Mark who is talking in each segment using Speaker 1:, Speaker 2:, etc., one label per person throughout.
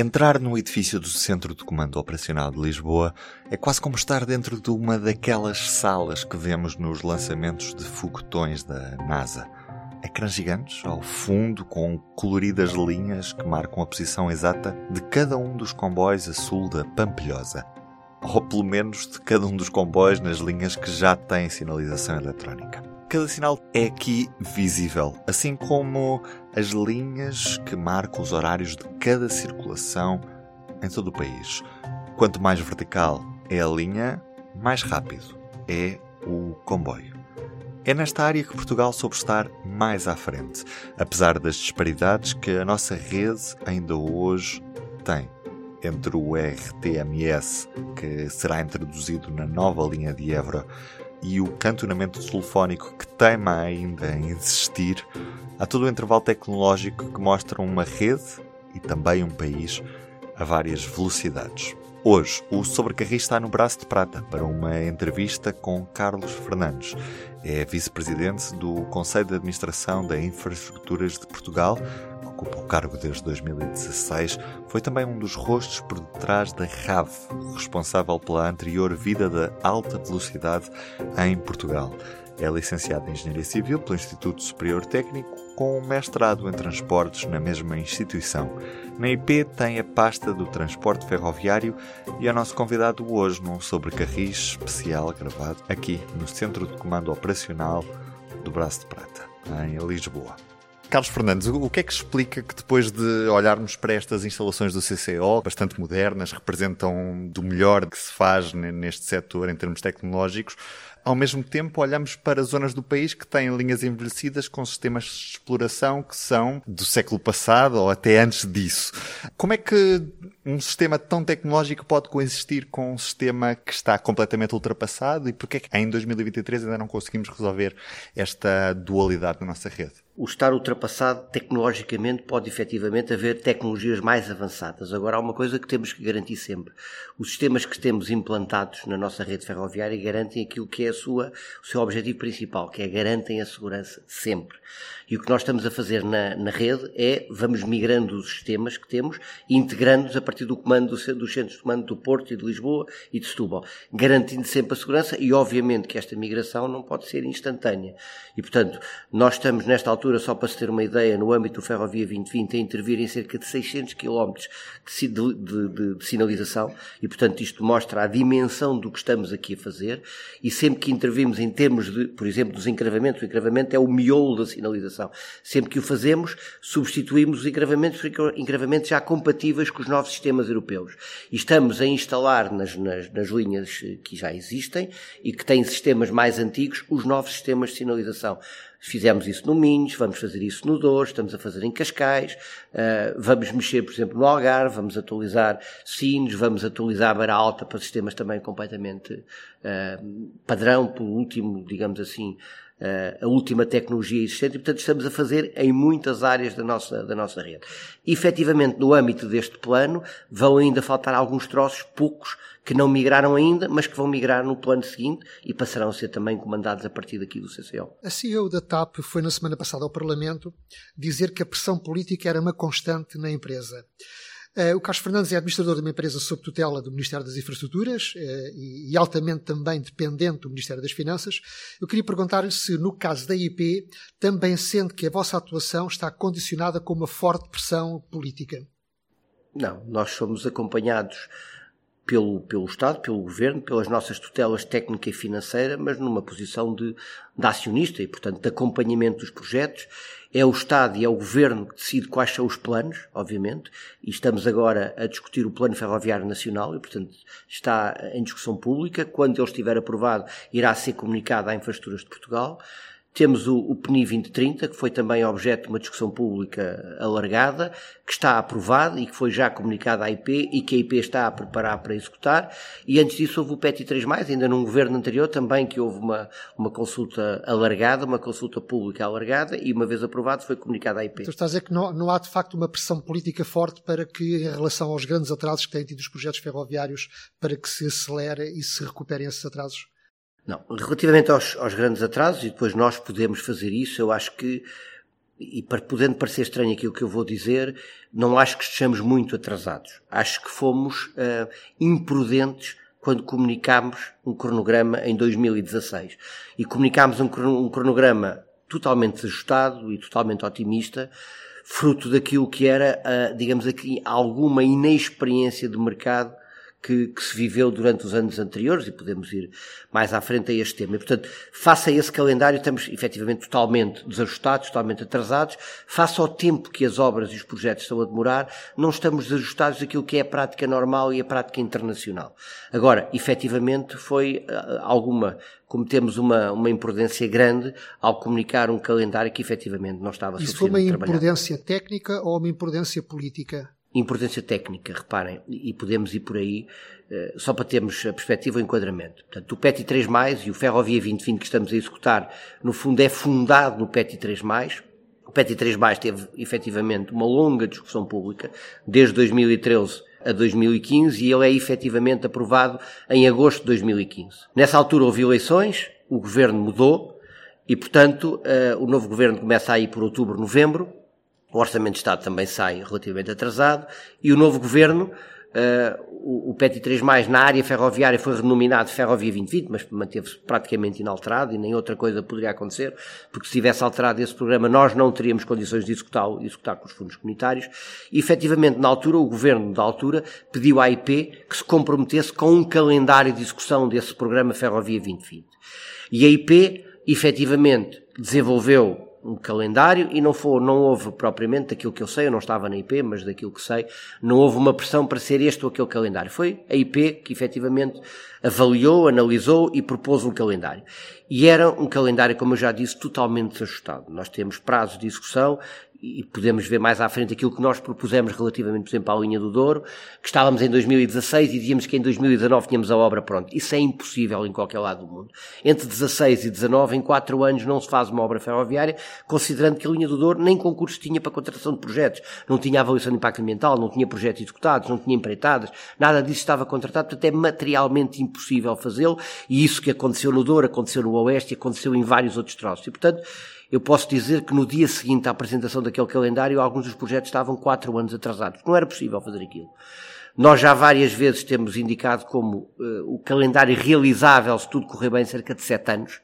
Speaker 1: Entrar no edifício do Centro de Comando Operacional de Lisboa é quase como estar dentro de uma daquelas salas que vemos nos lançamentos de foguetões da NASA. Ecrãs gigantes ao fundo com coloridas linhas que marcam a posição exata de cada um dos comboios a sul da Pampilhosa. Ou pelo menos de cada um dos comboios nas linhas que já têm sinalização eletrónica. Cada sinal é aqui visível, assim como as linhas que marcam os horários de cada circulação em todo o país. Quanto mais vertical é a linha, mais rápido é o comboio. É nesta área que Portugal soube estar mais à frente, apesar das disparidades que a nossa rede ainda hoje tem entre o RTMS, que será introduzido na nova linha de Évora, e o cantonamento telefónico que teima ainda em existir, há todo o intervalo tecnológico que mostra uma rede e também um país a várias velocidades. Hoje, o Sobrecarris está no braço de prata para uma entrevista com Carlos Fernandes. É vice-presidente do Conselho de Administração da Infraestruturas de Portugal, ocupa o cargo desde 2016, foi também um dos rostos por detrás da RAV, responsável pela anterior vida da alta velocidade em Portugal. É licenciado em Engenharia Civil pelo Instituto Superior Técnico, com um mestrado em Transportes na mesma instituição. Na IP tem a pasta do transporte ferroviário e é nosso convidado hoje num sobrecarris especial gravado aqui no Centro de Comando Operacional do Braço de Prata, em Lisboa. Carlos Fernandes, o que é que explica que depois de olharmos para estas instalações do CCO, bastante modernas, representam do melhor que se faz neste setor em termos tecnológicos, ao mesmo tempo olhamos para zonas do país que têm linhas envelhecidas com sistemas de exploração que são do século passado ou até antes disso. Como é que um sistema tão tecnológico pode coexistir com um sistema que está completamente ultrapassado e porquê é que em 2023 ainda não conseguimos resolver esta dualidade na nossa rede?
Speaker 2: o estar ultrapassado tecnologicamente pode efetivamente haver tecnologias mais avançadas. Agora, há uma coisa que temos que garantir sempre. Os sistemas que temos implantados na nossa rede ferroviária garantem aquilo que é a sua, o seu objetivo principal, que é garantem a segurança sempre. E o que nós estamos a fazer na, na rede é vamos migrando os sistemas que temos integrando-os a partir do comando do, dos centros de comando do Porto e de Lisboa e de Setúbal, garantindo sempre a segurança e, obviamente, que esta migração não pode ser instantânea. E, portanto, nós estamos nesta altura, só para se ter uma ideia, no âmbito do Ferrovia 2020, a intervir em cerca de 600 km de, de, de, de sinalização e, portanto, isto mostra a dimensão do que estamos aqui a fazer e sempre que intervimos em termos de, por exemplo, dos encravamentos, o encravamento é o miolo da sinalização Sempre que o fazemos, substituímos os engravamentos por engravamentos já compatíveis com os novos sistemas europeus. E estamos a instalar nas, nas, nas linhas que já existem e que têm sistemas mais antigos os novos sistemas de sinalização. Fizemos isso no Minhos, vamos fazer isso no Douro, estamos a fazer em Cascais, uh, vamos mexer, por exemplo, no Algarve, vamos atualizar Sines, vamos atualizar a Beira Alta para sistemas também completamente uh, padrão, pelo último, digamos assim, uh, a última tecnologia existente e, portanto, estamos a fazer em muitas áreas da nossa, da nossa rede. efetivamente, no âmbito deste plano, vão ainda faltar alguns troços, poucos, que não migraram ainda, mas que vão migrar no plano seguinte e passarão a ser também comandados a partir daqui do CCO.
Speaker 3: A CEO da TAP foi na semana passada ao Parlamento dizer que a pressão política era uma constante na empresa. Uh, o Carlos Fernandes é administrador de uma empresa sob tutela do Ministério das Infraestruturas uh, e, e, altamente também dependente do Ministério das Finanças. Eu queria perguntar-lhe se, no caso da IP, também sente que a vossa atuação está condicionada com uma forte pressão política.
Speaker 2: Não, nós somos acompanhados pelo, pelo Estado, pelo Governo, pelas nossas tutelas técnica e financeira, mas numa posição de, de acionista e, portanto, de acompanhamento dos projetos é o Estado e é o Governo que decide quais são os planos, obviamente, e estamos agora a discutir o Plano Ferroviário Nacional e, portanto, está em discussão pública. Quando ele estiver aprovado, irá ser comunicado à Infraestruturas de Portugal. Temos o, o PNI 2030, que foi também objeto de uma discussão pública alargada, que está aprovado e que foi já comunicado à IP e que a IP está a preparar para executar. E antes disso houve o PETI 3, ainda num governo anterior também, que houve uma, uma consulta alargada, uma consulta pública alargada, e uma vez aprovado foi comunicado à IP.
Speaker 3: Então está a dizer que não, não há de facto uma pressão política forte para que, em relação aos grandes atrasos que têm tido os projetos ferroviários, para que se acelere e se recuperem esses atrasos?
Speaker 2: Não, relativamente aos, aos, grandes atrasos, e depois nós podemos fazer isso, eu acho que e podendo parecer estranho aquilo que eu vou dizer, não acho que estejamos muito atrasados. Acho que fomos uh, imprudentes quando comunicámos um cronograma em 2016. E comunicámos um, um cronograma totalmente ajustado e totalmente otimista, fruto daquilo que era, uh, digamos aqui, alguma inexperiência de mercado que, que, se viveu durante os anos anteriores e podemos ir mais à frente a este tema. E, portanto, face a esse calendário, estamos efetivamente totalmente desajustados, totalmente atrasados. Face ao tempo que as obras e os projetos estão a demorar, não estamos desajustados daquilo que é a prática normal e a prática internacional. Agora, efetivamente, foi uh, alguma cometemos uma, uma imprudência grande ao comunicar um calendário que efetivamente não estava
Speaker 3: Isso foi uma imprudência técnica ou uma imprudência política?
Speaker 2: Importância técnica, reparem, e podemos ir por aí, eh, só para termos a perspectiva e o enquadramento. Portanto, o PETI 3+, e o Ferrovia 2020 que estamos a executar, no fundo é fundado no PETI 3+, o PETI 3+, teve efetivamente uma longa discussão pública, desde 2013 a 2015, e ele é efetivamente aprovado em agosto de 2015. Nessa altura houve eleições, o governo mudou, e portanto eh, o novo governo começa aí por outubro, novembro, o Orçamento de Estado também sai relativamente atrasado e o novo governo, uh, o, o PETI 3 na área ferroviária foi renominado Ferrovia 2020, mas manteve-se praticamente inalterado e nem outra coisa poderia acontecer, porque se tivesse alterado esse programa nós não teríamos condições de executá-lo, executar com os fundos comunitários. E efetivamente, na altura, o governo da altura pediu à IP que se comprometesse com um calendário de execução desse programa Ferrovia 2020. E a IP, efetivamente, desenvolveu um calendário e não, foi, não houve propriamente, daquilo que eu sei, eu não estava na IP, mas daquilo que sei, não houve uma pressão para ser este ou aquele calendário. Foi a IP que efetivamente avaliou, analisou e propôs um calendário. E era um calendário, como eu já disse, totalmente desajustado. Nós temos prazos de execução e podemos ver mais à frente aquilo que nós propusemos relativamente, por exemplo, à linha do Douro, que estávamos em 2016 e dizíamos que em 2019 tínhamos a obra pronta. Isso é impossível em qualquer lado do mundo. Entre 16 e 19, em 4 anos, não se faz uma obra ferroviária, considerando que a linha do Douro nem concurso tinha para contratação de projetos, não tinha avaliação de impacto ambiental, não tinha projetos executados, não tinha empreitadas, nada disso estava contratado, portanto é materialmente impossível fazê-lo, e isso que aconteceu no Douro, aconteceu no Oeste, aconteceu em vários outros troços. E, portanto, eu posso dizer que no dia seguinte à apresentação daquele calendário, alguns dos projetos estavam quatro anos atrasados. Não era possível fazer aquilo. Nós já várias vezes temos indicado como uh, o calendário realizável, se tudo correr bem, cerca de sete anos.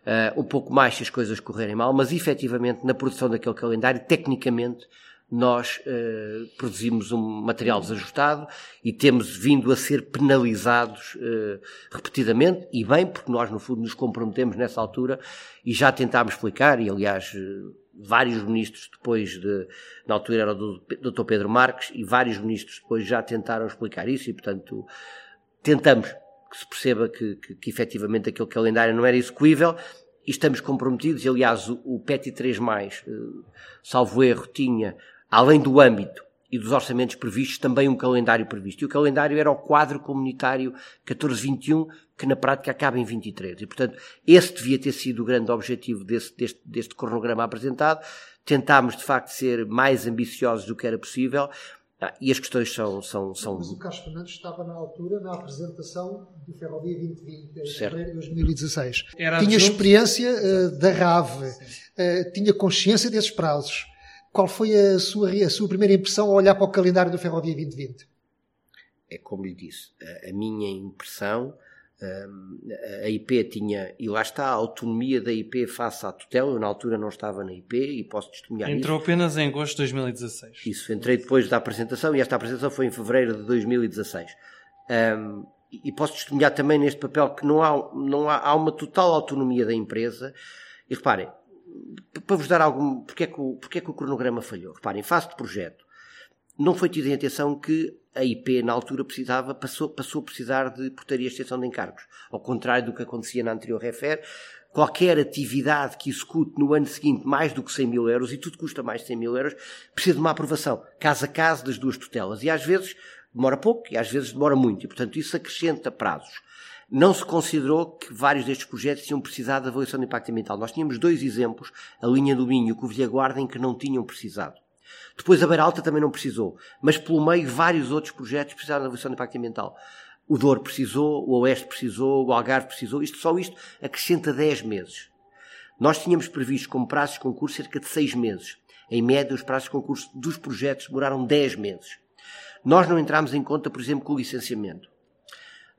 Speaker 2: Uh, um pouco mais se as coisas correrem mal, mas efetivamente na produção daquele calendário, tecnicamente, nós uh, produzimos um material desajustado e temos vindo a ser penalizados uh, repetidamente, e bem, porque nós, no fundo, nos comprometemos nessa altura e já tentámos explicar, e aliás, uh, vários ministros depois de, na altura era o Dr. Pedro Marques, e vários ministros depois já tentaram explicar isso, e portanto, tentamos que se perceba que, que, que efetivamente aquele calendário não era execuível, e estamos comprometidos, e aliás, o, o PETI 3+, salvo erro, tinha além do âmbito e dos orçamentos previstos, também um calendário previsto. E o calendário era o quadro comunitário 1421, que na prática acaba em 23. E, portanto, esse devia ter sido o grande objetivo desse, deste, deste cronograma apresentado. Tentámos, de facto, ser mais ambiciosos do que era possível. Ah, e as questões são, são, são.
Speaker 3: Mas o Carlos Fernandes estava na altura na apresentação do Ferrovia 2020, em fevereiro de 2016. Era tinha experiência uh, da RAV, uh, tinha consciência desses prazos. Qual foi a sua, a sua primeira impressão ao olhar para o calendário do Ferrovia 2020?
Speaker 2: É como lhe disse, a, a minha impressão, hum, a IP tinha, e lá está a autonomia da IP face à tutela, eu na altura não estava na IP e posso testemunhar
Speaker 4: Entrou isso. apenas em agosto de 2016.
Speaker 2: Isso, entrei depois da apresentação e esta apresentação foi em fevereiro de 2016. Um, e posso testemunhar também neste papel que não há, não há, há uma total autonomia da empresa. E reparem, para vos dar algum. Porque é, que o, porque é que o cronograma falhou? Reparem, fase de projeto. Não foi tido em atenção que a IP, na altura, precisava, passou, passou a precisar de portaria de extensão de encargos. Ao contrário do que acontecia na anterior refer, qualquer atividade que execute no ano seguinte mais do que 100 mil euros, e tudo custa mais de 100 mil euros, precisa de uma aprovação, caso a caso, das duas tutelas. E às vezes demora pouco e às vezes demora muito. E, portanto, isso acrescenta prazos não se considerou que vários destes projetos tinham precisado de avaliação de impacto ambiental. Nós tínhamos dois exemplos, a linha do Minho e o Covilha Guarda, em que não tinham precisado. Depois a Beira Alta também não precisou, mas pelo meio vários outros projetos precisaram de avaliação de impacto ambiental. O Douro precisou, o Oeste precisou, o Algarve precisou, isto, só isto acrescenta 10 meses. Nós tínhamos previsto como prazos de concurso cerca de seis meses. Em média, os prazos de concurso dos projetos demoraram 10 meses. Nós não entramos em conta, por exemplo, com o licenciamento.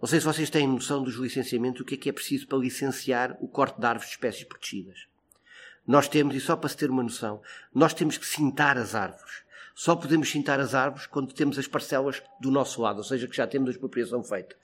Speaker 2: Não sei se vocês têm noção dos licenciamentos, o que é que é preciso para licenciar o corte de árvores de espécies protegidas. Nós temos, e só para se ter uma noção, nós temos que cintar as árvores. Só podemos cintar as árvores quando temos as parcelas do nosso lado, ou seja, que já temos a expropriação feita.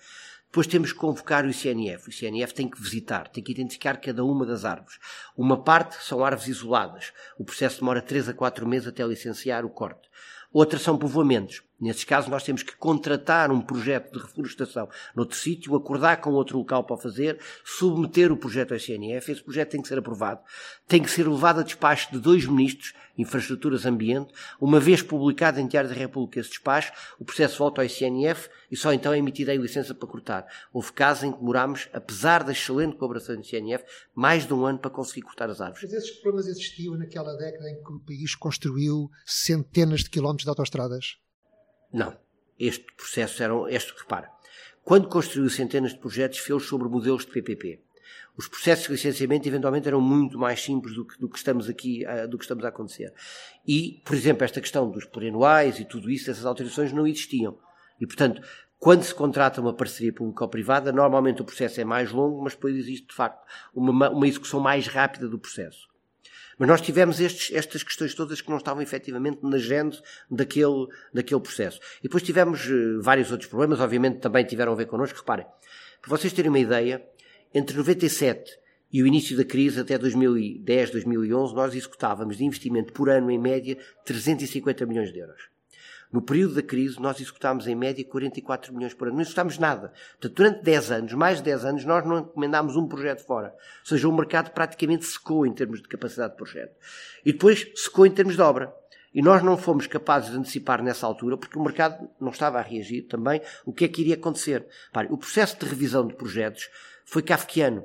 Speaker 2: Depois temos que convocar o ICNF. O ICNF tem que visitar, tem que identificar cada uma das árvores. Uma parte são árvores isoladas. O processo demora 3 a 4 meses até licenciar o corte. Outra são povoamentos. Nesses casos, nós temos que contratar um projeto de reflorestação noutro sítio, acordar com outro local para fazer, submeter o projeto ao ICNF. Esse projeto tem que ser aprovado. Tem que ser levado a despacho de dois ministros Infraestruturas Ambiente. Uma vez publicado em Diário da República esse despacho, o processo volta ao ICNF e só então é emitida a licença para cortar. Houve casos em que demorámos, apesar da excelente colaboração do ICNF, mais de um ano para conseguir cortar as árvores.
Speaker 3: Mas esses problemas existiam naquela década em que o país construiu centenas de quilómetros de autoestradas?
Speaker 2: Não. Este processo era este, repara, quando construiu centenas de projetos, fez sobre modelos de PPP os processos de licenciamento eventualmente eram muito mais simples do que, do que estamos aqui, do que estamos a acontecer. E, por exemplo, esta questão dos plurianuais e tudo isso, essas autorizações não existiam. E, portanto, quando se contrata uma parceria público-privada, normalmente o processo é mais longo, mas depois existe, de facto, uma, uma execução mais rápida do processo. Mas nós tivemos estes, estas questões todas que não estavam efetivamente na gênese daquele, daquele processo. E depois tivemos uh, vários outros problemas, obviamente também tiveram a ver connosco. Reparem, para vocês terem uma ideia, entre 97 e o início da crise, até 2010, 2011, nós executávamos de investimento por ano, em média, 350 milhões de euros. No período da crise, nós executámos em média 44 milhões por ano. Não executámos nada. Portanto, durante 10 anos, mais de 10 anos, nós não encomendámos um projeto fora. Ou seja, o mercado praticamente secou em termos de capacidade de projeto. E depois secou em termos de obra. E nós não fomos capazes de antecipar nessa altura, porque o mercado não estava a reagir também, o que é que iria acontecer. o processo de revisão de projetos foi kafkiano.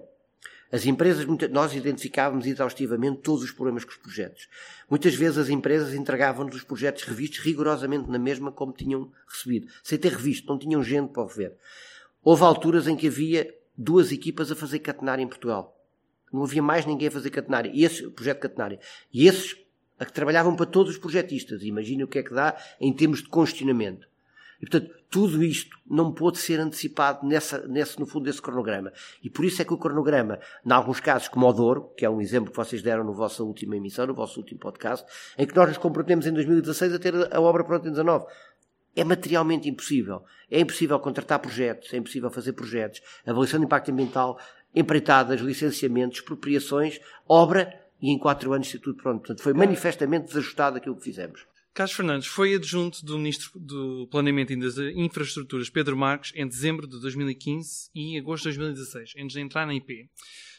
Speaker 2: As empresas, nós identificávamos exaustivamente todos os problemas com os projetos. Muitas vezes as empresas entregavam-nos os projetos revistos rigorosamente na mesma como tinham recebido, sem ter revisto, não tinham gente para o rever. Houve alturas em que havia duas equipas a fazer catenária em Portugal. Não havia mais ninguém a fazer catenária. E esse projeto catenária. E esses a que trabalhavam para todos os projetistas. Imaginem o que é que dá em termos de congestionamento. E, portanto, tudo isto não pôde ser antecipado nessa, nesse, no fundo desse cronograma. E por isso é que o cronograma, em alguns casos, como o Douro, que é um exemplo que vocês deram na vossa última emissão, no vosso último podcast, em que nós nos comprometemos em 2016 a ter a obra pronta em 2019. É materialmente impossível. É impossível contratar projetos, é impossível fazer projetos, avaliação de impacto ambiental, empreitadas, licenciamentos, expropriações, obra e em quatro anos ser tudo pronto. Portanto, foi manifestamente desajustado aquilo que fizemos.
Speaker 4: Carlos Fernandes foi adjunto do Ministro do Planeamento e das Infraestruturas, Pedro Marques, em dezembro de 2015 e agosto de 2016, antes de entrar na IP.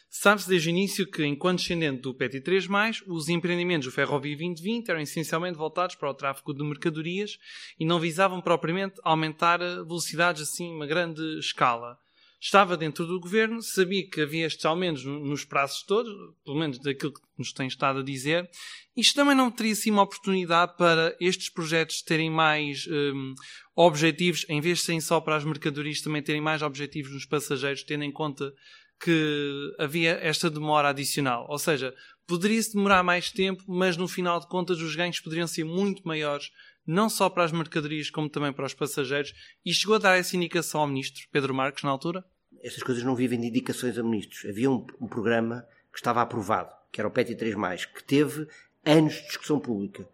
Speaker 4: Sabe-se desde o início que, enquanto descendente do PET 3+, os empreendimentos do Ferrovia 2020 eram essencialmente voltados para o tráfego de mercadorias e não visavam propriamente aumentar velocidades assim uma grande escala estava dentro do governo, sabia que havia estes aumentos nos prazos todos, pelo menos daquilo que nos tem estado a dizer. Isto também não teria sido uma oportunidade para estes projetos terem mais um, objetivos, em vez de serem só para as mercadorias, também terem mais objetivos nos passageiros, tendo em conta que havia esta demora adicional. Ou seja, poderia-se demorar mais tempo, mas no final de contas os ganhos poderiam ser muito maiores, não só para as mercadorias como também para os passageiros. E chegou a dar essa indicação ao ministro Pedro Marques na altura?
Speaker 2: Estas coisas não vivem de indicações a ministros. Havia um, um programa que estava aprovado, que era o PET 3+, que teve anos de discussão pública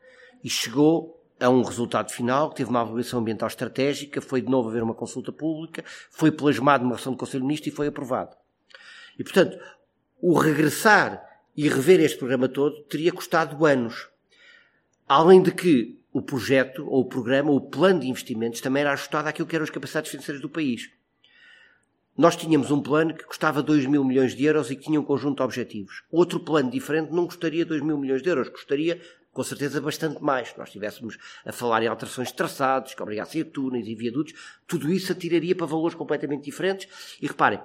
Speaker 2: e chegou a um resultado final, que teve uma avaliação ambiental estratégica, foi de novo haver uma consulta pública, foi plasmado numa ação do Conselho de Ministros e foi aprovado. E, portanto, o regressar e rever este programa todo teria custado anos. Além de que o projeto, ou o programa, ou o plano de investimentos também era ajustado àquilo que eram as capacidades financeiras do país. Nós tínhamos um plano que custava 2 mil milhões de euros e que tinha um conjunto de objetivos. Outro plano diferente não custaria 2 mil milhões de euros, custaria com certeza bastante mais. Se nós estivéssemos a falar em alterações de traçados, que obrigassem a túneis e viadutos, tudo isso atiraria para valores completamente diferentes. E reparem,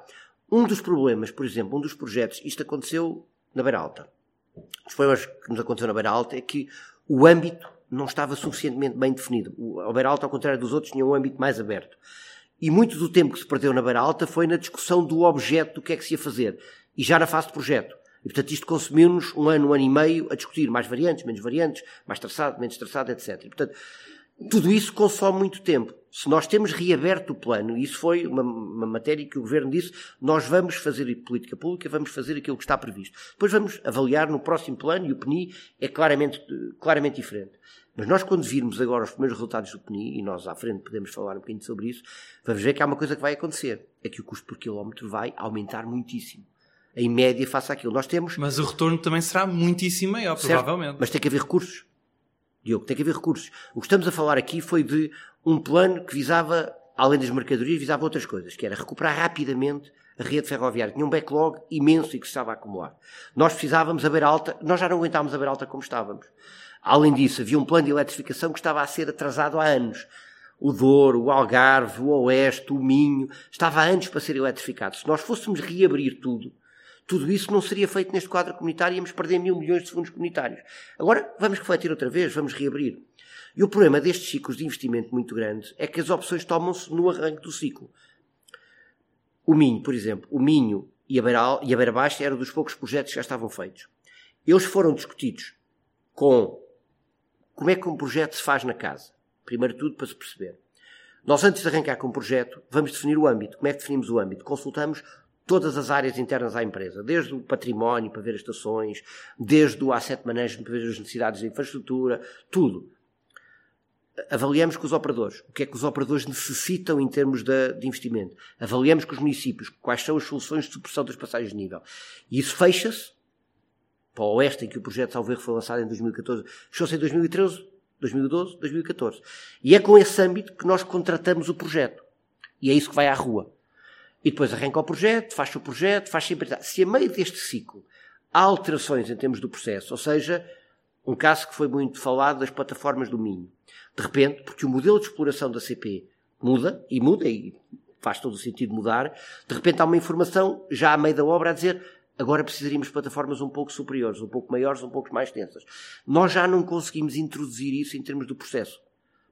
Speaker 2: um dos problemas, por exemplo, um dos projetos, isto aconteceu na Beira Alta. Os problemas que nos aconteceu na Beira Alta é que o âmbito não estava suficientemente bem definido. O Beira Alta, ao contrário dos outros, tinha um âmbito mais aberto. E muito do tempo que se perdeu na Beira Alta foi na discussão do objeto do que é que se ia fazer. E já na fase de projeto. E, portanto, isto consumiu-nos um ano, um ano e meio a discutir mais variantes, menos variantes, mais traçado, menos traçado, etc. E, portanto, tudo isso consome muito tempo. Se nós temos reaberto o plano, e isso foi uma, uma, matéria que o Governo disse, nós vamos fazer política pública, vamos fazer aquilo que está previsto. Depois vamos avaliar no próximo plano, e o PNI é claramente, claramente diferente. Mas nós, quando virmos agora os primeiros resultados do PNI, e nós à frente podemos falar um bocadinho sobre isso, vamos ver que há uma coisa que vai acontecer: é que o custo por quilómetro vai aumentar muitíssimo. Em média, face àquilo. Nós temos.
Speaker 4: Mas o retorno também será muitíssimo maior, certo, provavelmente.
Speaker 2: Mas tem que haver recursos. Diogo, tem que haver recursos. O que estamos a falar aqui foi de um plano que visava, além das mercadorias, visava outras coisas, que era recuperar rapidamente a rede ferroviária. Tinha um backlog imenso e que se estava a acumular. Nós precisávamos a beira alta, nós já não aguentávamos a beira alta como estávamos. Além disso, havia um plano de eletrificação que estava a ser atrasado há anos. O Douro, o Algarve, o Oeste, o Minho, estava há anos para ser eletrificado. Se nós fôssemos reabrir tudo, tudo isso não seria feito neste quadro comunitário e íamos perder mil milhões de fundos comunitários. Agora, vamos refletir outra vez, vamos reabrir. E o problema destes ciclos de investimento muito grandes é que as opções tomam-se no arranque do ciclo. O Minho, por exemplo, o Minho e a Beira, e a Beira Baixa eram dos poucos projetos que já estavam feitos. Eles foram discutidos com como é que um projeto se faz na casa? Primeiro tudo, para se perceber. Nós, antes de arrancar com um projeto, vamos definir o âmbito. Como é que definimos o âmbito? Consultamos todas as áreas internas à empresa, desde o património para ver as estações, desde o asset management para ver as necessidades de infraestrutura, tudo. Avaliamos com os operadores o que é que os operadores necessitam em termos de, de investimento. Avaliamos com os municípios quais são as soluções de supressão das passagens de nível. E isso fecha-se para o Oeste, em que o projeto Salveiro foi lançado em 2014, fechou-se em 2013, 2012, 2014. E é com esse âmbito que nós contratamos o projeto. E é isso que vai à rua. E depois arranca o projeto, faz o projeto, faz sempre. Se a meio deste ciclo há alterações em termos do processo, ou seja, um caso que foi muito falado das plataformas do Minho, de repente, porque o modelo de exploração da CP muda, e muda, e faz todo o sentido mudar, de repente há uma informação já a meio da obra a dizer Agora precisaríamos de plataformas um pouco superiores, um pouco maiores, um pouco mais tensas. Nós já não conseguimos introduzir isso em termos do processo.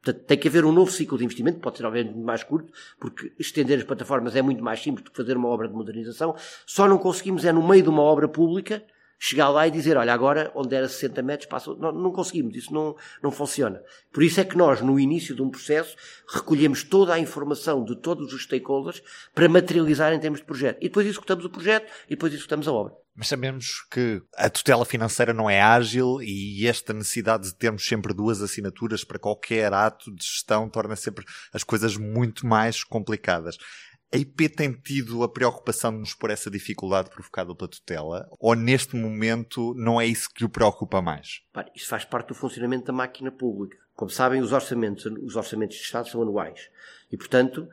Speaker 2: Portanto, tem que haver um novo ciclo de investimento, pode ser obviamente mais curto, porque estender as plataformas é muito mais simples do que fazer uma obra de modernização. Só não conseguimos é no meio de uma obra pública chegar lá e dizer, olha, agora onde era 60 metros passa. Não, não conseguimos, isso não, não funciona. Por isso é que nós, no início de um processo, recolhemos toda a informação de todos os stakeholders para materializar em termos de projeto. E depois executamos o projeto e depois executamos a obra.
Speaker 1: Mas sabemos que a tutela financeira não é ágil e esta necessidade de termos sempre duas assinaturas para qualquer ato de gestão torna sempre as coisas muito mais complicadas. A IP tem tido a preocupação de nos pôr essa dificuldade provocada pela tutela? Ou neste momento não é isso que o preocupa mais?
Speaker 2: Isso faz parte do funcionamento da máquina pública. Como sabem, os orçamentos, os orçamentos de Estado são anuais. E, portanto,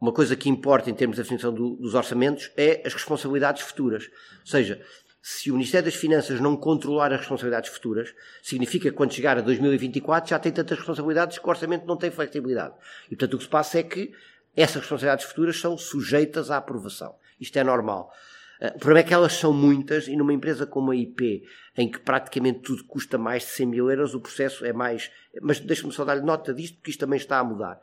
Speaker 2: uma coisa que importa em termos de definição do, dos orçamentos é as responsabilidades futuras. Ou seja, se o Ministério das Finanças não controlar as responsabilidades futuras, significa que quando chegar a 2024 já tem tantas responsabilidades que o orçamento não tem flexibilidade. E, portanto, o que se passa é que essas responsabilidades futuras são sujeitas à aprovação. Isto é normal. Eh, o problema é que elas são muitas e numa empresa como a IP, em que praticamente tudo custa mais de 100 mil euros, o processo é mais. Mas deixe-me só dar-lhe nota disto, porque isto também está a mudar.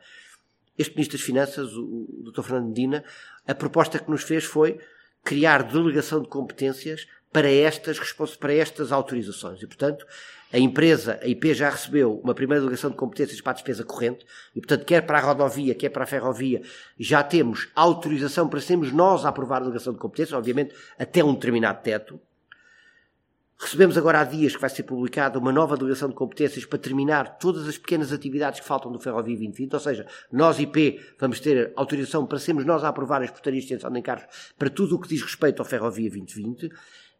Speaker 2: Este Ministro das Finanças, o Dr. Fernando Medina, a proposta que nos fez foi criar delegação de competências para estas, para estas autorizações. E, portanto, a empresa, a IP, já recebeu uma primeira delegação de competências para a despesa corrente e, portanto, quer para a rodovia, quer para a ferrovia, já temos autorização para sermos nós a aprovar a delegação de competências, obviamente até um determinado teto. Recebemos agora há dias que vai ser publicada uma nova delegação de competências para terminar todas as pequenas atividades que faltam do Ferrovia 2020, ou seja, nós IP vamos ter autorização para sermos nós a aprovar as portarias de extensão de encargos para tudo o que diz respeito ao Ferrovia 2020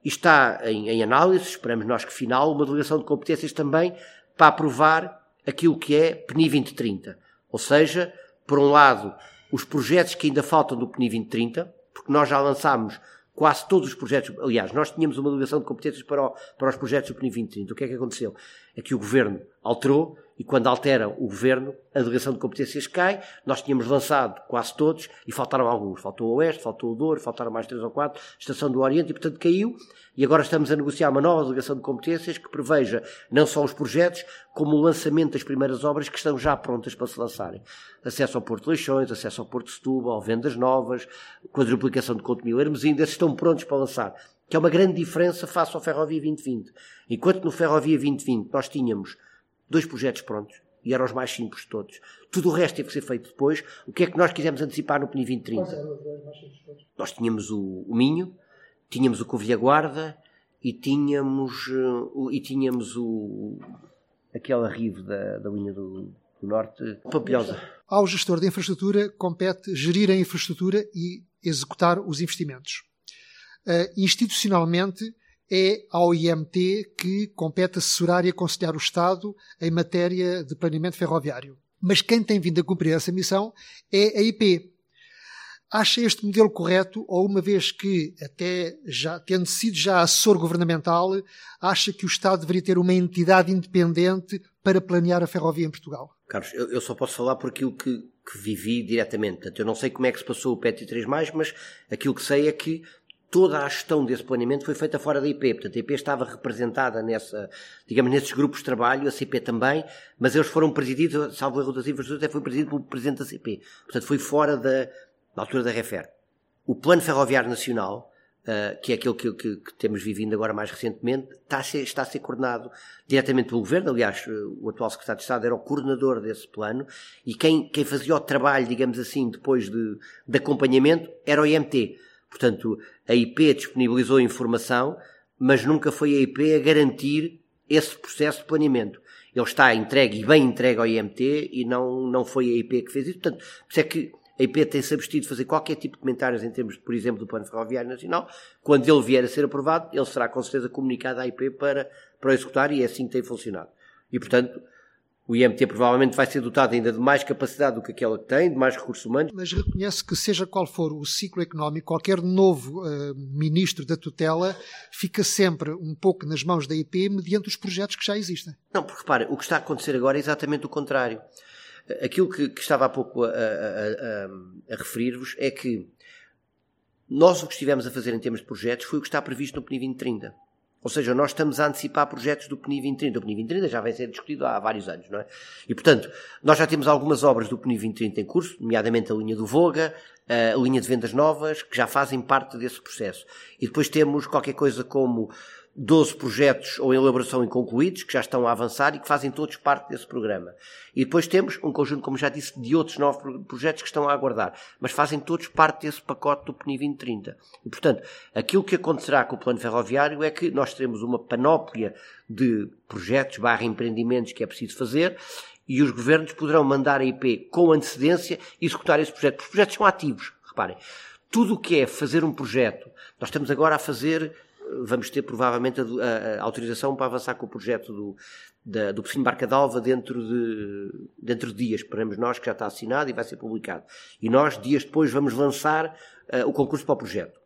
Speaker 2: está em, em análise, esperamos nós que final, uma delegação de competências também para aprovar aquilo que é PNI 2030. Ou seja, por um lado, os projetos que ainda faltam do PNI 2030, porque nós já lançámos quase todos os projetos. Aliás, nós tínhamos uma delegação de competências para, o, para os projetos do PNI 2030. O que é que aconteceu? É que o governo alterou e quando altera o governo, a delegação de competências cai. Nós tínhamos lançado quase todos e faltaram alguns. Faltou o Oeste, faltou o Douro, faltaram mais três ou quatro, Estação do Oriente e, portanto, caiu. E agora estamos a negociar uma nova delegação de competências que preveja não só os projetos, como o lançamento das primeiras obras que estão já prontas para se lançarem. Acesso ao Porto de Leixões, acesso ao Porto de Setúbal, vendas novas, quadruplicação de Conto Mil Hermesinde, esses estão prontos para lançar. que é uma grande diferença face ao Ferrovia 2020. Enquanto no Ferrovia 2020 nós tínhamos dois projetos prontos, e eram os mais simples de todos. Tudo o resto teve que ser feito depois. O que é que nós quisemos antecipar no PNI 2030? Nós tínhamos o, o Minho, tínhamos o Covilha Guarda e tínhamos, uh, e tínhamos o, aquela rive da, da linha do, do Norte, Pampilhosa.
Speaker 3: Ao gestor de infraestrutura compete gerir a infraestrutura e executar os investimentos. Uh, institucionalmente, é ao IMT que compete assessorar e aconselhar o Estado em matéria de planeamento ferroviário. Mas quem tem vindo a cumprir essa missão é a IP. Acha este modelo correto ou uma vez que, até já tendo sido já assessor governamental, acha que o Estado deveria ter uma entidade independente para planear a ferrovia em Portugal?
Speaker 2: Carlos, eu, eu só posso falar por aquilo que, que vivi diretamente. Portanto, eu não sei como é que se passou o PET 3+, mas aquilo que sei é que toda a gestão desse planeamento foi feita fora da IP. Portanto, a IP estava representada nessa, digamos, nesses grupos de trabalho, a CP também, mas eles foram presididos, salvo erro das infraestruturas, até foi presidido pelo presidente da CP. Portanto, foi fora da, da altura da REFER. O Plano Ferroviário Nacional, uh, que é aquele que, que, que, temos vivido agora mais recentemente, está a, ser, está a ser coordenado diretamente pelo Governo. Aliás, o atual Secretário de Estado era o coordenador desse plano e quem, quem fazia o trabalho, digamos assim, depois de, de acompanhamento, era o IMT. Portanto, a IP disponibilizou informação, mas nunca foi a IP a garantir esse processo de planeamento. Ele está entregue e bem entregue ao IMT e não, não foi a IP que fez isso. Portanto, por isso é que a IP tem-se abstido de fazer qualquer tipo de comentários em termos, por exemplo, do Plano Ferroviário Nacional. Quando ele vier a ser aprovado, ele será com certeza comunicado à IP para, para executar e é assim que tem funcionado. E, portanto, o IMT provavelmente vai ser dotado ainda de mais capacidade do que aquela que tem, de mais recursos humanos.
Speaker 3: Mas reconhece que, seja qual for o ciclo económico, qualquer novo uh, ministro da tutela fica sempre um pouco nas mãos da IP mediante os projetos que já existem.
Speaker 2: Não, porque repare, o que está a acontecer agora é exatamente o contrário. Aquilo que, que estava há pouco a, a, a, a referir-vos é que nós o que estivemos a fazer em termos de projetos foi o que está previsto no PNI 2030. Ou seja, nós estamos a antecipar projetos do PNI 2030. O PNI 2030 já vem sendo discutido há vários anos, não é? E, portanto, nós já temos algumas obras do PNI 2030 em curso, nomeadamente a linha do Voga, a linha de vendas novas, que já fazem parte desse processo. E depois temos qualquer coisa como 12 projetos ou em elaboração inconcluídos, que já estão a avançar e que fazem todos parte desse programa. E depois temos um conjunto, como já disse, de outros nove projetos que estão a aguardar, mas fazem todos parte desse pacote do PNI 2030. E, portanto, aquilo que acontecerá com o plano ferroviário é que nós teremos uma panóplia de projetos barra empreendimentos que é preciso fazer e os governos poderão mandar a IP com antecedência e executar esse projeto. Os projetos são ativos, reparem. Tudo o que é fazer um projeto, nós estamos agora a fazer vamos ter provavelmente a, a, autorização para avançar com o projeto do, da, do Pocinho Barca d'Alva dentro de, dentro de dias. Esperamos nós que já está assinado e vai ser publicado. E nós, dias depois, vamos lançar uh, o concurso para o projeto.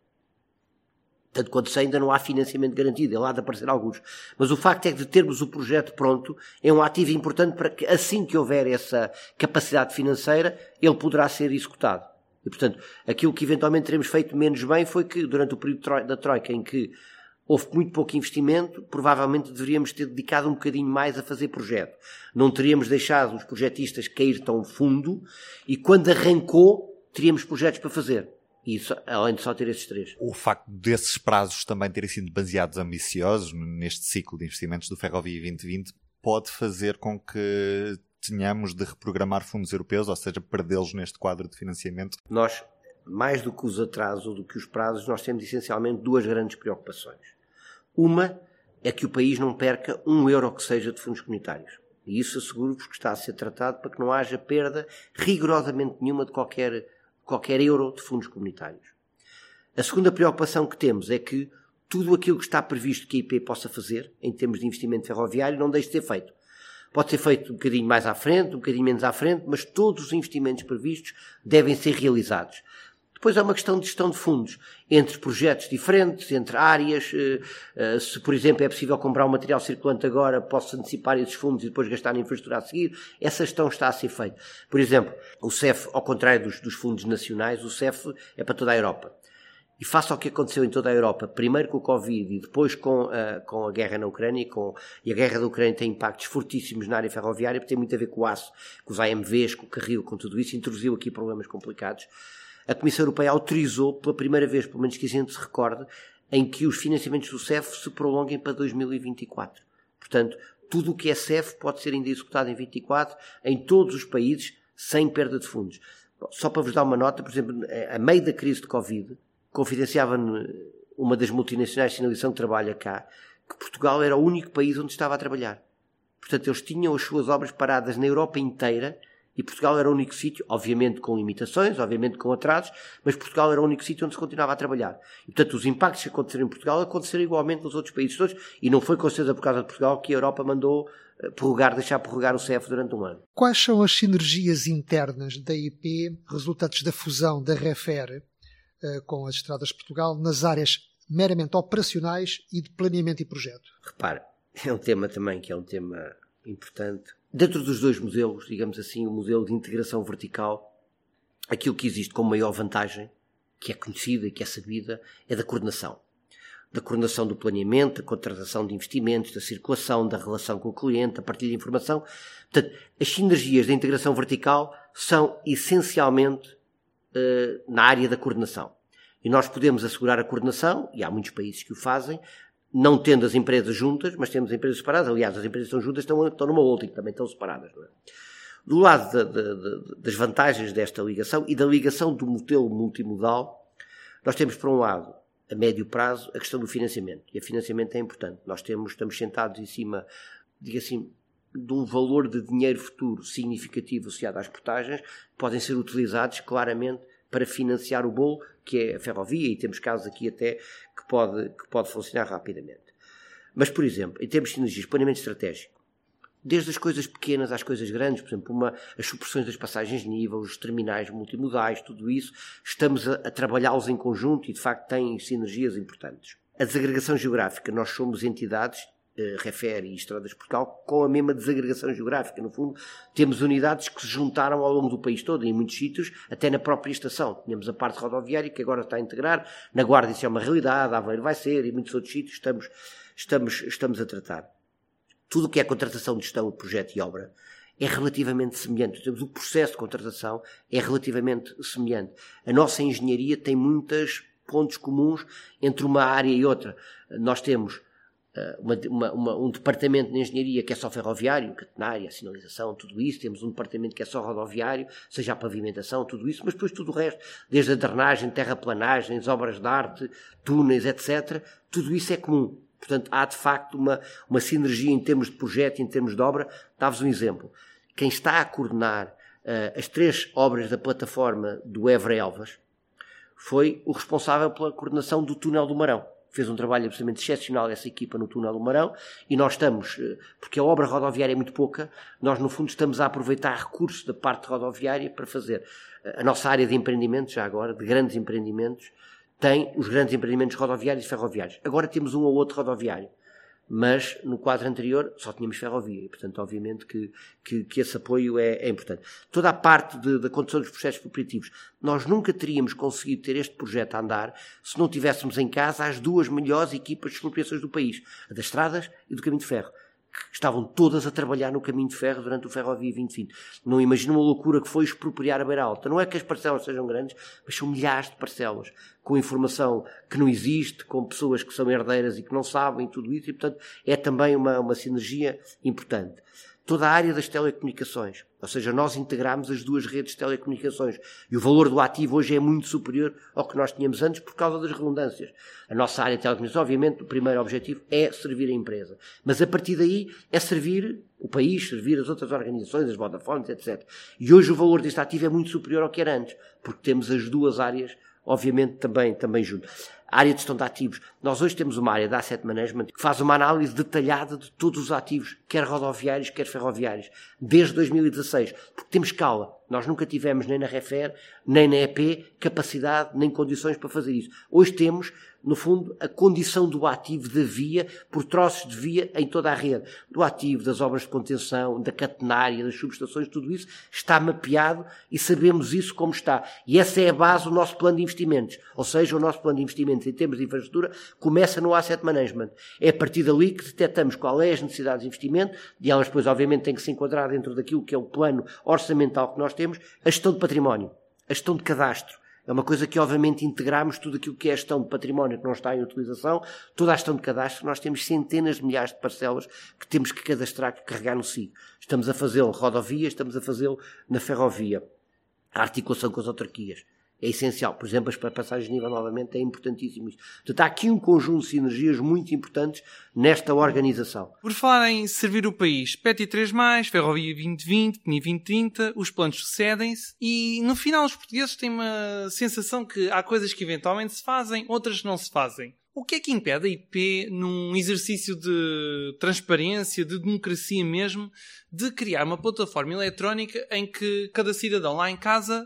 Speaker 2: Tanto quanto sei, ainda não há financiamento garantido, é lá de aparecer alguns. Mas o facto é que de termos o projeto pronto é um ativo importante para que, assim que houver essa capacidade financeira, ele poderá ser executado. E, portanto, aquilo que eventualmente teremos feito menos bem foi que, durante o período da Troika, em que houve muito pouco investimento, provavelmente deveríamos ter dedicado um bocadinho mais a fazer projeto. Não teríamos deixado os projetistas cair tão fundo e quando arrancou, teríamos projetos para fazer. Isso, além de só ter esses três.
Speaker 1: O facto desses prazos também terem sido baseados ambiciosos neste ciclo de investimentos do Ferrovia 2020 pode fazer com que tenhamos de reprogramar fundos europeus, ou seja, perdê-los neste quadro de financiamento?
Speaker 2: Nós, mais do que os atrasos, do que os prazos, nós temos essencialmente duas grandes preocupações. Uma é que o país não perca um euro que seja de fundos comunitários. E isso asseguro-vos que está a ser tratado para que não haja perda rigorosamente nenhuma de qualquer, qualquer euro de fundos comunitários. A segunda preocupação que temos é que tudo aquilo que está previsto que a IP possa fazer, em termos de investimento ferroviário, não deixe de ser feito. Pode ser feito um bocadinho mais à frente, um bocadinho menos à frente, mas todos os investimentos previstos devem ser realizados. Depois é uma questão de gestão de fundos entre projetos diferentes, entre áreas. Eh, eh, se, por exemplo, é possível comprar um material circulante agora, posso antecipar esses fundos e depois gastar na infraestrutura a seguir. Essa gestão está a ser feita. Por exemplo, o CEF, ao contrário dos, dos fundos nacionais, o CEF é para toda a Europa. E face ao que aconteceu em toda a Europa, primeiro com o Covid e depois com, a, com a guerra na Ucrânia, e, com, e a guerra da Ucrânia tem impactos fortíssimos na área ferroviária, porque tem muito a ver com o aço, com os AMVs, com o carril, com tudo isso, introduziu aqui problemas complicados a Comissão Europeia autorizou, pela primeira vez, pelo menos que a gente se recorde, em que os financiamentos do CEF se prolonguem para 2024. Portanto, tudo o que é CEF pode ser ainda executado em 24 em todos os países sem perda de fundos. Só para vos dar uma nota, por exemplo, a meio da crise de Covid, confidenciava uma das multinacionais de sinalização que trabalha cá, que Portugal era o único país onde estava a trabalhar. Portanto, eles tinham as suas obras paradas na Europa inteira e Portugal era o único sítio, obviamente com limitações, obviamente com atrasos, mas Portugal era o único sítio onde se continuava a trabalhar. E, portanto, os impactos que aconteceram em Portugal aconteceram igualmente nos outros países todos e não foi com certeza por causa de Portugal que a Europa mandou eh, prorrogar, deixar prorrogar o CEF durante um ano.
Speaker 3: Quais são as sinergias internas da IP resultantes da fusão da Refer uh, com as Estradas de Portugal nas áreas meramente operacionais e de planeamento e projeto?
Speaker 2: Repare, é um tema também que é um tema importante Dentro dos dois modelos, digamos assim, o modelo de integração vertical, aquilo que existe como maior vantagem, que é conhecida e que é sabida, é da coordenação. Da coordenação do planeamento, da contratação de investimentos, da circulação, da relação com o cliente, da partilha de informação. Portanto, as sinergias da integração vertical são essencialmente uh, na área da coordenação. E nós podemos assegurar a coordenação, e há muitos países que o fazem, não tendo as empresas juntas, mas temos empresas separadas. Aliás, as empresas estão juntas, estão, estão numa holding, também estão separadas. É? Do lado de, de, de, das vantagens desta ligação e da ligação do modelo multimodal, nós temos, por um lado, a médio prazo, a questão do financiamento. E o financiamento é importante. Nós temos, estamos sentados em cima, diga assim, de um valor de dinheiro futuro significativo associado às portagens, podem ser utilizados claramente para financiar o bolo, que é a ferrovia, e temos casos aqui até que pode, que pode funcionar rapidamente. Mas, por exemplo, em termos de sinergias, planeamento estratégico, desde as coisas pequenas às coisas grandes, por exemplo, uma, as supressões das passagens de nível, os terminais multimodais, tudo isso, estamos a, a trabalhá-los em conjunto e, de facto, têm sinergias importantes. A desagregação geográfica, nós somos entidades eh, refere e Estradas de Portugal com a mesma desagregação geográfica. No fundo, temos unidades que se juntaram ao longo do país todo, em muitos sítios, até na própria estação. Tínhamos a parte rodoviária, que agora está a integrar, na Guarda isso é uma realidade, a Aveiro vai ser, e muitos outros sítios estamos, estamos, estamos a tratar. Tudo o que é contratação de gestão projeto e obra é relativamente semelhante. Temos o processo de contratação é relativamente semelhante. A nossa engenharia tem muitos pontos comuns entre uma área e outra. Nós temos uma, uma, uma, um departamento de engenharia que é só ferroviário, catenária, sinalização, tudo isso. Temos um departamento que é só rodoviário, seja a pavimentação, tudo isso, mas depois tudo o resto, desde a drenagem, terraplanagens, obras de arte, túneis, etc. Tudo isso é comum. Portanto, há de facto uma, uma sinergia em termos de projeto, em termos de obra. Dá-vos um exemplo. Quem está a coordenar uh, as três obras da plataforma do Évora Elvas foi o responsável pela coordenação do túnel do Marão fez um trabalho absolutamente excepcional essa equipa no túnel do Marão e nós estamos, eh, porque a obra rodoviária é muito pouca, nós no fundo estamos a aproveitar recursos da parte rodoviária para fazer. Eh, a nossa área de empreendimentos, já agora, de grandes empreendimentos, tem os grandes empreendimentos rodoviários e ferroviários. Agora temos um ou outro rodoviário mas no quadro anterior só tínhamos ferrovia e, portanto, obviamente que, que, que esse apoio é, é, importante. Toda a parte da condução dos processos cooperativos, nós nunca teríamos conseguido ter este projeto a andar se não tivéssemos em casa as duas melhores equipas de expropriações do país, a das estradas e do caminho de ferro que estavam todas a trabalhar no caminho de ferro durante o Ferrovia 2020. Não imagino uma loucura que foi expropriar a Beira Alta. Não é que as parcelas sejam grandes, mas são milhares de parcelas, com informação que não existe, com pessoas que são herdeiras e que não sabem tudo isso, e portanto é também uma, uma sinergia importante toda a área das telecomunicações. Ou seja, nós integramos as duas redes de telecomunicações. E o valor do ativo hoje é muito superior ao que nós tínhamos antes por causa das redundâncias. A nossa área de telecomunicações, obviamente, o primeiro objetivo é servir a empresa. Mas a partir daí é servir o país, servir as outras organizações, as Vodafones, etc. E hoje o valor deste ativo é muito superior ao que era antes, porque temos as duas áreas obviamente também, também junto. A área de gestão de ativos. Nós hoje temos uma área de asset management que faz uma análise detalhada de todos os ativos, quer rodoviários, quer ferroviários, desde 2016, porque temos escala. Nós nunca tivemos nem na Refer, nem na EP, capacidade, nem condições para fazer isso. Hoje temos no fundo, a condição do ativo da via, por troços de via em toda a rede. Do ativo, das obras de contenção, da catenária, das subestações, tudo isso está mapeado e sabemos isso como está. E essa é a base do nosso plano de investimentos. Ou seja, o nosso plano de investimentos em termos de infraestrutura começa no asset management. É a partir dali que detectamos qual é as necessidades de investimento, e elas depois, obviamente, têm que se enquadrar dentro daquilo que é o plano orçamental que nós temos, a gestão de património, a gestão de cadastro É uma coisa que, obviamente, integramos tudo aquilo que é a gestão de património que não está em utilização, toda a gestão de cadastro. Nós temos centenas de milhares de parcelas que temos que cadastrar, que carregar no SIG. Estamos a fazê-lo rodovia, estamos a fazê-lo na ferrovia. A articulação com as autarquias é essencial. Por exemplo, as passagens de nível novamente é importantíssimo isso. Portanto, há aqui um conjunto de sinergias muito importantes nesta organização.
Speaker 4: Por falar em servir o país, PETI 3+, Ferrovia 2020, PNI 2030, os planos sucedem-se e no final os portugueses têm uma sensação que há coisas que eventualmente se fazem, outras não se fazem. O que é que impede a IP, num exercício de transparência, de democracia mesmo, de criar uma plataforma eletrónica em que cada cidadão lá em casa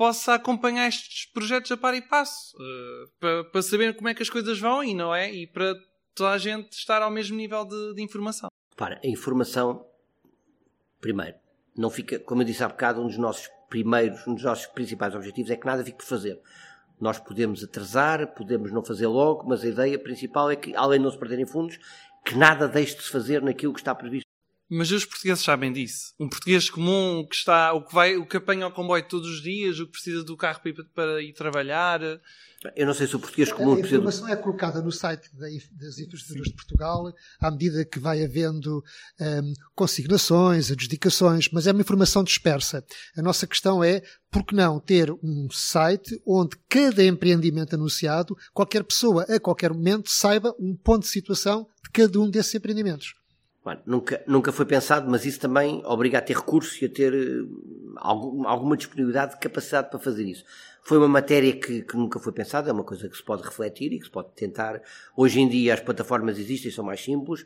Speaker 4: possa acompanhar estes projetos a par e passo, uh, para, para saber como é que as coisas vão e não é? E para toda a gente estar ao mesmo nível de, de informação.
Speaker 2: Para, a informação, primeiro, não fica, como eu disse há bocado, um dos nossos primeiros, um dos nossos principais objetivos é que nada fique por fazer. Nós podemos atrasar, podemos não fazer logo, mas a ideia principal é que, além de não se perderem fundos, que nada deixe de se fazer naquilo que está previsto
Speaker 4: mas os portugueses sabem disso. Um português comum que está, o que vai, o que apanha o comboio todos os dias, o que precisa do carro para ir, para ir trabalhar.
Speaker 2: Eu não sei se o português comum.
Speaker 3: A informação é colocada no site das infraestruturas de Portugal à medida que vai havendo um, consignações, adjudicações, mas é uma informação dispersa. A nossa questão é por que não ter um site onde cada empreendimento anunciado, qualquer pessoa a qualquer momento saiba um ponto de situação de cada um desses empreendimentos.
Speaker 2: Bueno, nunca, nunca foi pensado, mas isso também obriga a ter recursos e a ter uh, algum, alguma disponibilidade de capacidade para fazer isso. Foi uma matéria que, que, nunca foi pensada, é uma coisa que se pode refletir e que se pode tentar. Hoje em dia as plataformas existem, são mais simples.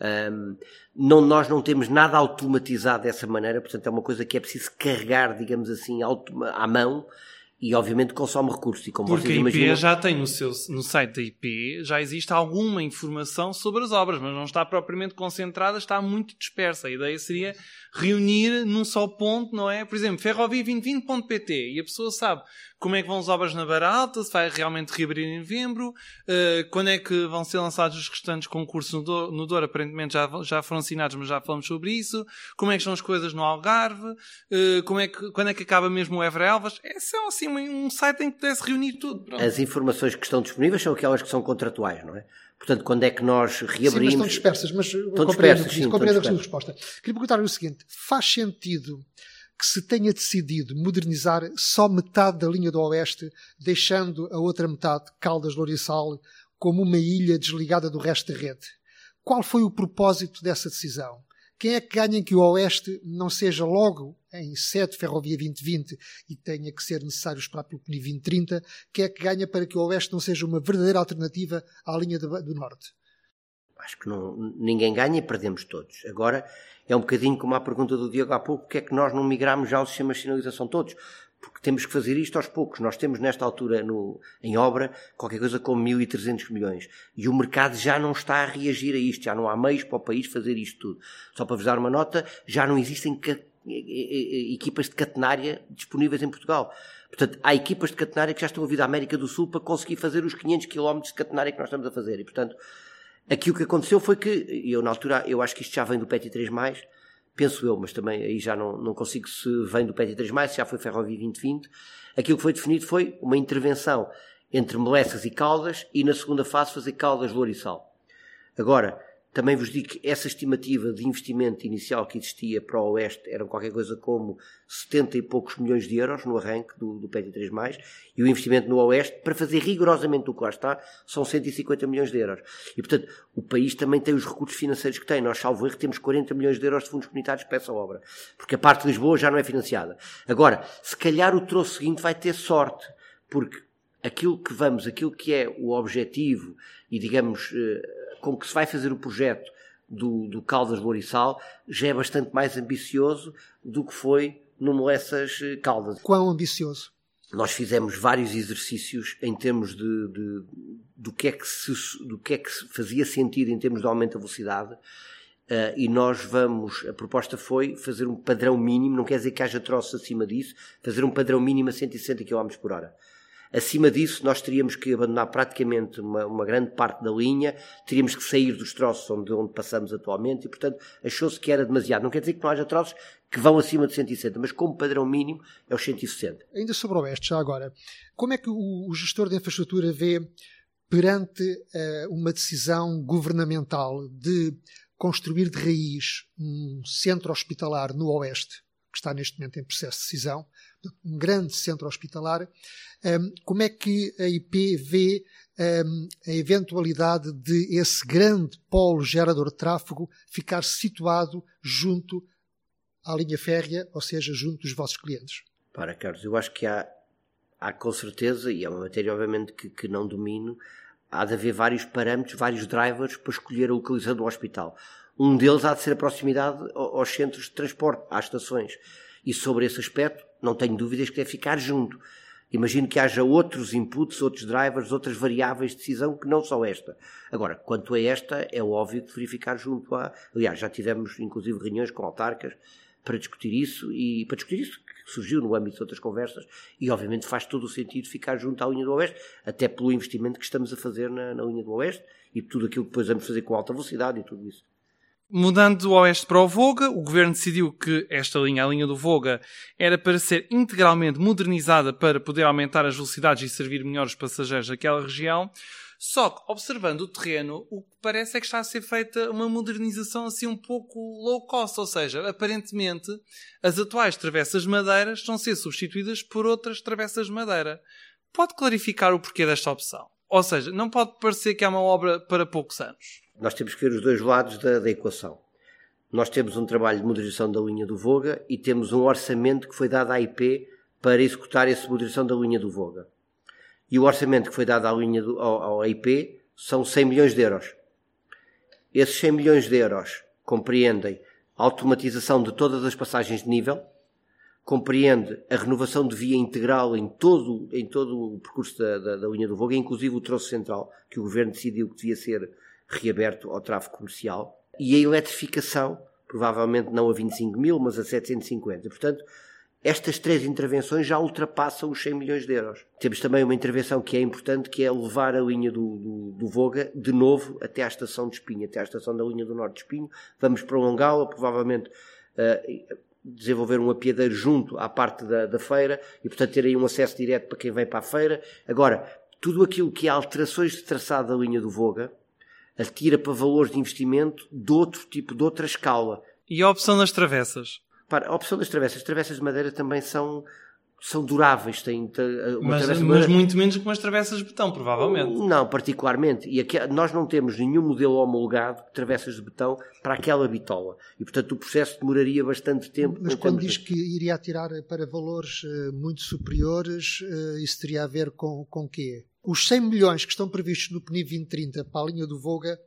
Speaker 2: Um, não, nós não temos nada automatizado dessa maneira, portanto é uma coisa que é preciso carregar, digamos assim, à mão e obviamente consome recursos. E como
Speaker 4: Porque a IP
Speaker 2: imaginam...
Speaker 4: já tem no, seu, no site da IP, já existe alguma informação sobre as obras, mas não está propriamente concentrada, está muito dispersa. A ideia seria reunir num só ponto, não é? Por exemplo, ferrovia2020.pt e a pessoa sabe como é que vão as obras na Beira Alta, se vai realmente reabrir em novembro, uh, quando é que vão ser lançados os restantes concursos no Douro, no Douro aparentemente já, já foram assinados, mas já falamos sobre isso, como é que estão as coisas no Algarve, uh, como é que, quando é que acaba mesmo o Évora Elvas, é assim um site em que pudesse reunir tudo. Pronto.
Speaker 2: As informações que estão disponíveis são aquelas que são contratuais, não é? Portanto, quando é que nós reabrimos... Sim,
Speaker 3: mas estão dispersas, mas
Speaker 2: estão dispersas, sim,
Speaker 3: compreendo a sua resposta. Queria perguntar o seguinte, faz sentido que se tenha decidido modernizar só metade da linha do Oeste, deixando a outra metade, Caldas Louriçal, como uma ilha desligada do resto da rede. Qual foi o propósito dessa decisão? Quem é que ganha em que o Oeste não seja logo em sede Ferrovia 2020 e tenha que ser necessário esperar pelo PNI 2030? Quem é que ganha para que o Oeste não seja uma verdadeira alternativa à linha do, Norte?
Speaker 2: Acho que não, ninguém ganha e perdemos todos. Agora, é um bocadinho como a pergunta do Diego há pouco, porque é que nós não migramos já aos sistemas de sinalização todos? Porque temos que fazer isto aos poucos. Nós temos nesta altura no, em obra qualquer coisa como 1.300 milhões. E o mercado já não está a reagir a isto. Já não há meios para o país fazer isto tudo. Só para vos dar uma nota, já não existem equipas de catenária disponíveis em Portugal. Portanto, há equipas de catenária que já estão a vir da América do Sul para conseguir fazer os 500 km de catenária que nós estamos a fazer. E, portanto, Aqui o que aconteceu foi que, eu na altura, eu acho que isto já vem do PET 3, penso eu, mas também aí já não, não consigo se vem do PET 3, se já foi Ferrovia 2020. Aquilo que foi definido foi uma intervenção entre Melessas e Caldas e na segunda fase fazer Caldas, Louro e Sal. Agora, também vos digo que essa estimativa de investimento inicial que existia para o Oeste era qualquer coisa como 70 e poucos milhões de euros no arranque do, do PT3+, e o investimento no Oeste, para fazer rigorosamente o que lá está, são 150 milhões de euros. E, portanto, o país também tem os recursos financeiros que tem. Nós, salvo erro, temos 40 milhões de euros de fundos comunitários para essa obra, porque a parte de Lisboa já não é financiada. Agora, se calhar o troço seguinte vai ter sorte, porque aquilo que vamos, aquilo que é o objetivo e, digamos, eh, com que se vai fazer o projeto do, do Caldas Louriçal já é bastante mais ambicioso do que foi no Molessas eh, Caldas.
Speaker 3: Quão ambicioso?
Speaker 2: Nós fizemos vários exercícios em termos de, de, do, que é que se, do que é que fazia sentido em termos de aumento da velocidade. Uh, e nós vamos, a proposta foi fazer um padrão mínimo, não quer dizer que haja troços acima disso, fazer um padrão mínimo a 160 km por hora. Acima disso, nós teríamos que abandonar praticamente uma, uma grande parte da linha, teríamos que sair dos troços onde, onde passamos atualmente e, portanto, achou-se que era demasiado. Não quer dizer que não haja troços que vão acima de 160, mas como padrão mínimo é os 160.
Speaker 3: Ainda sobre o Oeste, já agora, como é que o, o gestor de infraestrutura vê perante uh, uma decisão governamental de construir de raiz um centro hospitalar no Oeste, que está neste momento em processo de decisão, um grande centro hospitalar, um, como é que a IP vê um, a eventualidade de esse grande polo gerador de tráfego ficar situado junto à linha férrea, ou seja, junto dos vossos clientes?
Speaker 2: Para, Carlos, eu acho que há, há com certeza, e é uma matéria obviamente que, que não domino, há de haver vários parâmetros, vários drivers para escolher a localização do hospital. Um deles há de ser a proximidade aos centros de transporte, às estações. E sobre esse aspecto, não tenho dúvidas que deve ficar junto. Imagino que haja outros inputs, outros drivers, outras variáveis de decisão que não são esta. Agora, quanto a esta, é óbvio que verificar junto a. Aliás, já tivemos inclusive reuniões com autarcas para discutir isso e para discutir isso que surgiu no âmbito de outras conversas e obviamente faz todo o sentido ficar junto à linha do Oeste, até pelo investimento que estamos a fazer na, na linha do Oeste e tudo aquilo que depois vamos fazer com alta velocidade e tudo isso.
Speaker 4: Mudando do oeste para o Voga, o governo decidiu que esta linha, a linha do Voga, era para ser integralmente modernizada para poder aumentar as velocidades e servir melhor os passageiros daquela região. Só que, observando o terreno, o que parece é que está a ser feita uma modernização assim um pouco low cost, ou seja, aparentemente as atuais travessas de madeira estão a ser substituídas por outras travessas de madeira. Pode clarificar o porquê desta opção? Ou seja, não pode parecer que é uma obra para poucos anos
Speaker 2: nós temos que ver os dois lados da, da equação. Nós temos um trabalho de modernização da linha do Voga e temos um orçamento que foi dado à IP para executar essa modernização da linha do Voga. E o orçamento que foi dado à linha do, ao, ao IP são 100 milhões de euros. Esses 100 milhões de euros compreendem a automatização de todas as passagens de nível, compreende a renovação de via integral em todo, em todo o percurso da, da, da linha do Voga, inclusive o troço central, que o Governo decidiu que devia ser reaberto ao tráfego comercial, e a eletrificação, provavelmente não a 25 mil, mas a 750. Portanto, estas três intervenções já ultrapassam os 100 milhões de euros. Temos também uma intervenção que é importante, que é levar a linha do, do, do Voga de novo até à estação de Espinho, até à estação da linha do Norte de Espinho. Vamos prolongá-la, provavelmente uh, desenvolver um apiadeiro junto à parte da, da feira e, portanto, ter aí um acesso direto para quem vem para a feira. Agora, tudo aquilo que é alterações de traçado da linha do Voga, atira para valores de investimento de outro tipo, de outra escala.
Speaker 4: E a opção das travessas?
Speaker 2: Para, a opção das travessas. As travessas de madeira também são, são duráveis. Têm
Speaker 4: mas, mas madeira... muito menos que umas travessas de betão, provavelmente.
Speaker 2: Não, particularmente. E aqui, nós não temos nenhum modelo homologado de travessas de betão para aquela bitola. E, portanto, o processo demoraria bastante tempo.
Speaker 3: Mas quando diz que iria atirar para valores uh, muito superiores, uh, isso teria a ver com, com quê? Os 100 milhões que estão previstos no PNI 2030 para a linha do Voga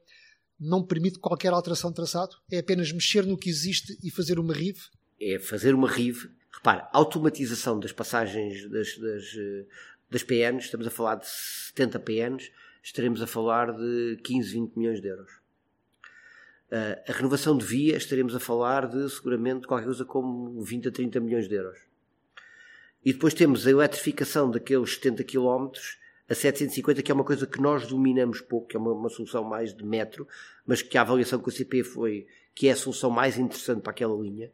Speaker 3: não permite qualquer alteração de traçado? É apenas mexer no que existe e fazer uma RIV?
Speaker 2: É fazer uma RIV. Repare, automatização das passagens das, das, das PNs, estamos a falar de 70 PNs, estaremos a falar de 15, 20 milhões de euros. Uh, a renovação de via, estaremos a falar de seguramente qualquer coisa como 20 a 30 milhões de euros. E depois temos a eletrificação daqueles 70 quilómetros a 750, que é uma coisa que nós dominamos pouco, que é uma, uma, solução mais de metro, mas que a avaliação com a CP foi que é a solução mais interessante para aquela linha,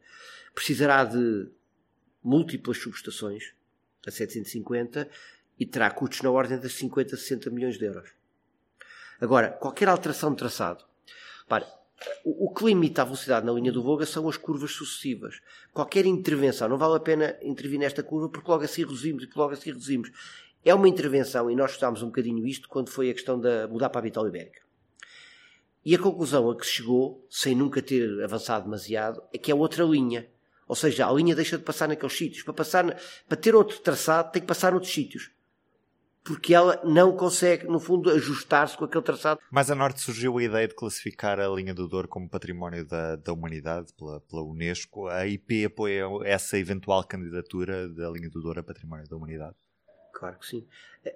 Speaker 2: precisará de múltiplas subestações, a 750, e terá custos na ordem das 50 a 60 milhões de euros. Agora, qualquer alteração de traçado, para, o, o que limita a velocidade na linha do Voga são as curvas sucessivas. Qualquer intervenção, não vale a pena intervir nesta curva porque logo assim reduzimos e logo assim reduzimos. É uma intervenção, e nós estudámos um bocadinho isto quando foi a questão de mudar para a Vitória Ibérica. E a conclusão a que se chegou, sem nunca ter avançado demasiado, é que é outra linha. Ou seja, a linha deixa de passar naqueles sítios. Para, passar, para ter outro traçado, tem que passar noutros sítios. Porque ela não consegue, no fundo, ajustar-se com aquele traçado.
Speaker 1: Mais a norte surgiu a ideia de classificar a linha do Douro como património da, da humanidade pela, pela Unesco. A IP apoia essa eventual candidatura da linha do Douro a património da humanidade?
Speaker 2: Claro que sim.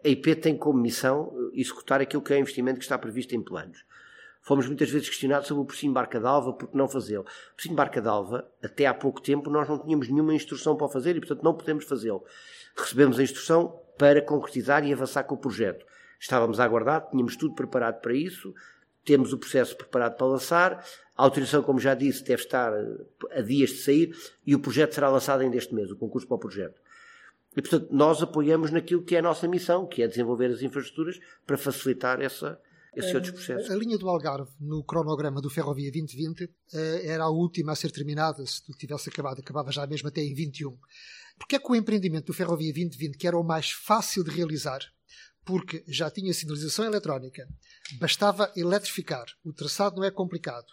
Speaker 2: A IP tem como missão executar aquilo que é o investimento que está previsto em planos. Fomos muitas vezes questionados sobre o Porcinho Barca d'Alva, porque não fazê-lo. O Porcinho Barca d'Alva, até há pouco tempo, nós não tínhamos nenhuma instrução para fazer e, portanto, não podemos fazê-lo. Recebemos a instrução para concretizar e avançar com o projeto. Estávamos a aguardar, tínhamos tudo preparado para isso, temos o processo preparado para lançar, a autorização, como já disse, deve estar a dias de sair e o projeto será lançado ainda este mês, o concurso para o projeto. E, portanto, nós apoiamos naquilo que é a nossa missão, que é desenvolver as infraestruturas para facilitar essa, esses outros processos.
Speaker 3: A, linha do Algarve, no cronograma do Ferrovia 2020, eh, era a última a ser terminada, se tudo tivesse acabado, acabava já mesmo até em 21. Porque é que o empreendimento do Ferrovia 2020, que era o mais fácil de realizar, porque já tinha sinalização eletrónica, bastava eletrificar, o traçado não é complicado,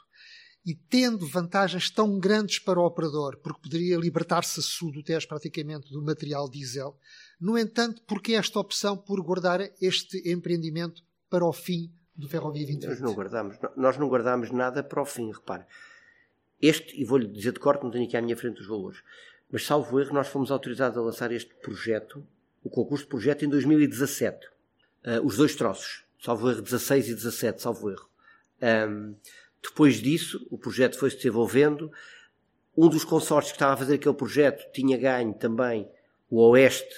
Speaker 3: e tendo vantagens tão grandes para o operador, porque poderia libertar-se a sul do Tejo praticamente do material diesel, no entanto, porque esta opção por guardar este empreendimento para o fim do Ferrovia 2020?
Speaker 2: Nós não guardamos, nós não guardamos nada para o fim, repare. Este, e vou-lhe dizer de corte, não tenho aqui à minha frente os valores, mas salvo erro, nós fomos autorizados a lançar este projeto, o concurso de projeto, em 2017. Uh, ah, os dois troços, salvo erro, 16 e 17, salvo erro. Um, depois disso, o projeto foi se desenvolvendo. Um dos consórcios que estava a fazer aquele projeto tinha ganho também o Oeste,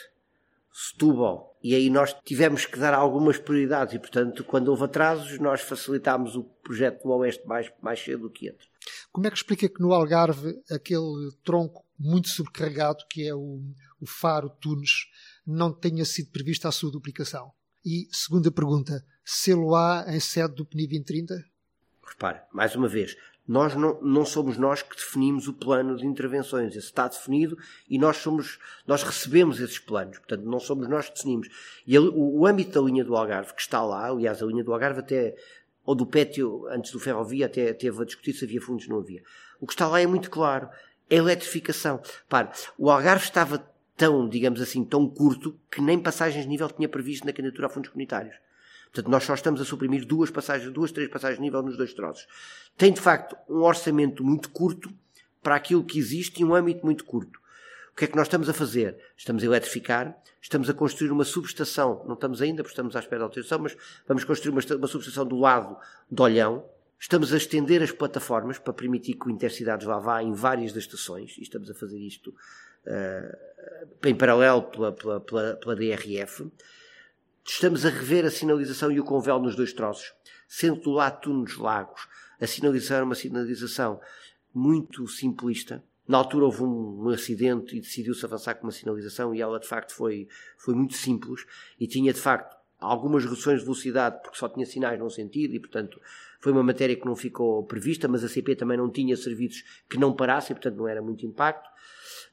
Speaker 2: Setúbal, e aí nós tivemos que dar algumas prioridades e, portanto, quando houve atrasos, nós facilitámos o projeto do Oeste mais, mais cedo do que outros.
Speaker 3: Como é que explica que no Algarve aquele tronco muito sobrecarregado, que é o, o Faro Tunes, não tenha sido prevista a sua duplicação? E, segunda pergunta, sê-lo há em sede do PNI 2030?
Speaker 2: Repare, mais uma vez, nós não, não somos nós que definimos o plano de intervenções. Esse está definido e nós somos, nós recebemos esses planos. Portanto, não somos nós que definimos. E o, o âmbito da linha do Algarve, que está lá, aliás, a linha do Algarve até, ou do Pétio, antes do ferrovia, até teve a discutir se havia fundos não havia. O que está lá é muito claro. É eletrificação. Para, o Algarve estava tão, digamos assim, tão curto que nem passagens de nível tinha previsto na candidatura a fundos comunitários. Portanto, nós só estamos a suprimir duas passagens, duas, três passagens de nível nos dois troços. Tem, de facto, um orçamento muito curto para aquilo que existe e um âmbito muito curto. O que é que nós estamos a fazer? Estamos a eletrificar, estamos a construir uma subestação, não estamos ainda, porque estamos à espera da autorização, mas vamos construir uma, uma subestação do lado do Olhão, Estamos a estender as plataformas para permitir que o Intercidades lá vá em várias das estações, e estamos a fazer isto uh, em paralelo pela, pela, pela, pela DRF. Estamos a rever a sinalização e o convelo nos dois troços, sendo do lado Tunos Lagos a sinalização era uma sinalização muito simplista. Na altura houve um, um acidente e decidiu-se avançar com uma sinalização e ela de facto foi, foi muito simples e tinha de facto algumas reduções de velocidade porque só tinha sinais num sentido e portanto foi uma matéria que não ficou prevista, mas a CP também não tinha serviços que não parassem, portanto não era muito impacto.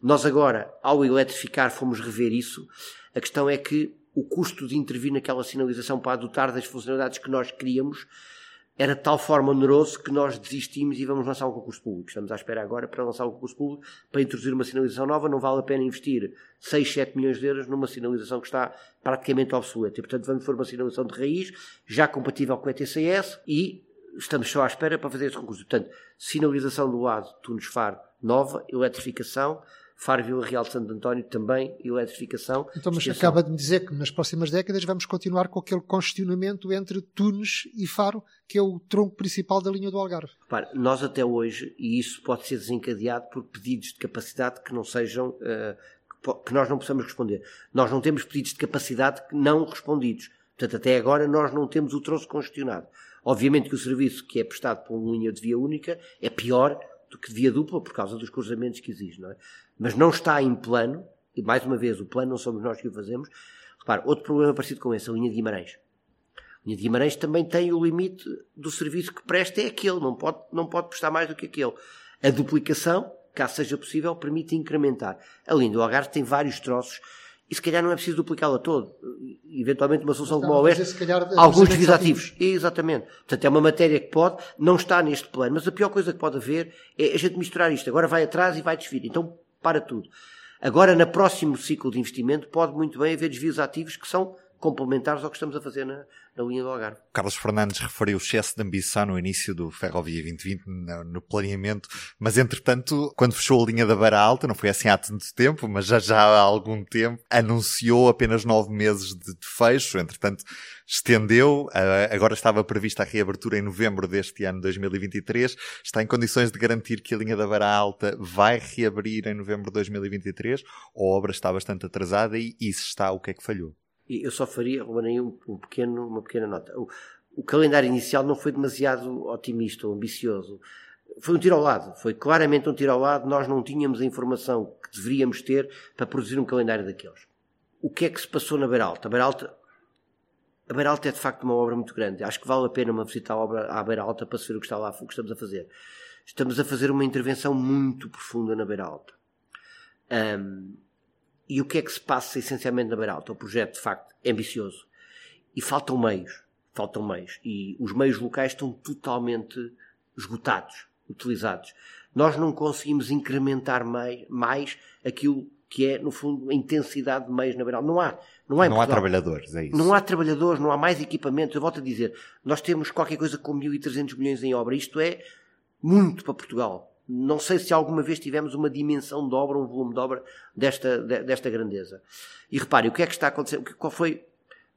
Speaker 2: Nós agora, ao eletrificar, fomos rever isso. A questão é que o custo de intervir naquela sinalização para adotar das funcionalidades que nós queríamos era de tal forma oneroso que nós desistimos e vamos lançar um concurso público. Estamos à espera agora para lançar um concurso público para introduzir uma sinalização nova. Não vale a pena investir 6, 7 milhões de euros numa sinalização que está praticamente obsoleta. E, portanto, vamos for uma sinalização de raiz, já compatível com o ETCS e estamos só à espera para fazer esse concurso. Portanto, sinalização do lado Tunes Faro nova, eletrificação, Faro Vila Real de Santo António também, eletrificação.
Speaker 3: Então, mas acaba de me dizer que nas próximas décadas vamos continuar com aquele congestionamento entre Tunes e Faro, que é o tronco principal da linha do Algarve.
Speaker 2: Repare, nós até hoje, e isso pode ser desencadeado por pedidos de capacidade que não sejam. Uh, que nós não possamos responder. Nós não temos pedidos de capacidade não respondidos. Portanto, até agora nós não temos o troço congestionado. Obviamente que o serviço que é prestado por uma linha de via única é pior do que de via dupla por causa dos cruzamentos que existem, não é? Mas não está em plano, e mais uma vez, o plano não somos nós que o fazemos. Repare, outro problema parecido com esse, a linha de Guimarães. A linha de Guimarães também tem o limite do serviço que presta, é aquele, não pode, não pode prestar mais do que aquele. A duplicação, caso seja possível, permite incrementar. A linha do Algarve tem vários troços e se calhar não é preciso duplicá-la todo. Eventualmente uma solução como a Oeste, alguns desvios ativos. Exatamente. Portanto, é uma matéria que pode, não está neste plano, mas a pior coisa que pode haver é a gente misturar isto. Agora vai atrás e vai desvir. Então para tudo. Agora, no próximo ciclo de investimento, pode muito bem haver desvios ativos que são complementares ao que estamos a fazer na, linha do Algarve.
Speaker 1: Carlos Fernandes referiu o excesso de ambição no início do Ferrovia 2020 no, planeamento, mas entretanto, quando fechou a linha da Beira Alta, não foi assim há tanto tempo, mas já, já há algum tempo, anunciou apenas nove meses de, de fecho, entretanto estendeu, agora estava prevista a reabertura em novembro deste ano 2023, está em condições de garantir que a linha da Beira Alta vai reabrir em novembro de 2023, a obra está bastante atrasada e, e se está, o que é que falhou?
Speaker 2: Eu só faria, Ruben, um, um pequeno, uma pequena nota. O, o, calendário inicial não foi demasiado otimista ou ambicioso. Foi um tiro ao lado, foi claramente um tiro ao lado. Nós não tínhamos a informação que deveríamos ter para produzir um calendário daqueles. O que é que se passou na Beiralta? A Beiralta, a Beiralta é de facto uma obra muito grande. Acho que vale a pena uma visita à obra à para se ver o que está lá, o que estamos a fazer. Estamos a fazer uma intervenção muito profunda na Beiralta. Um, e o que é que se passa essencialmente na Beira Alta? O projeto, de facto, é ambicioso. E faltam meios. Faltam meios. E os meios locais estão totalmente esgotados, utilizados. Nós não conseguimos incrementar mais aquilo que é, no fundo, a intensidade de meios na Beira Alta. Não há. Não, há,
Speaker 1: não há trabalhadores, é isso.
Speaker 2: Não há trabalhadores, não há mais equipamento. Eu volto a dizer, nós temos qualquer coisa com 1.300 milhões em obra. Isto é muito para Portugal. Não sei se alguma vez tivemos uma dimensão de obra, um volume de obra desta, desta grandeza. E repare, o que é que está a acontecer? Qual foi?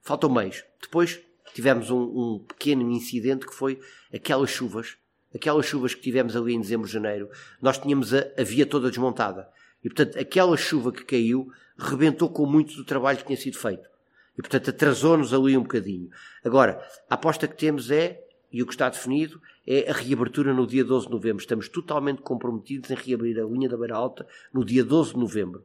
Speaker 2: Faltam meios. Depois tivemos um, um, pequeno incidente que foi aquelas chuvas, aquelas chuvas que tivemos ali em dezembro, janeiro. Nós tínhamos a, a via toda desmontada. E portanto, aquela chuva que caiu rebentou com muito do trabalho que tinha sido feito. E portanto, atrasou-nos ali um bocadinho. Agora, a aposta que temos é e o que está definido é a reabertura no dia 12 de novembro. Estamos totalmente comprometidos em reabrir a linha da Beira Alta no dia 12 de novembro.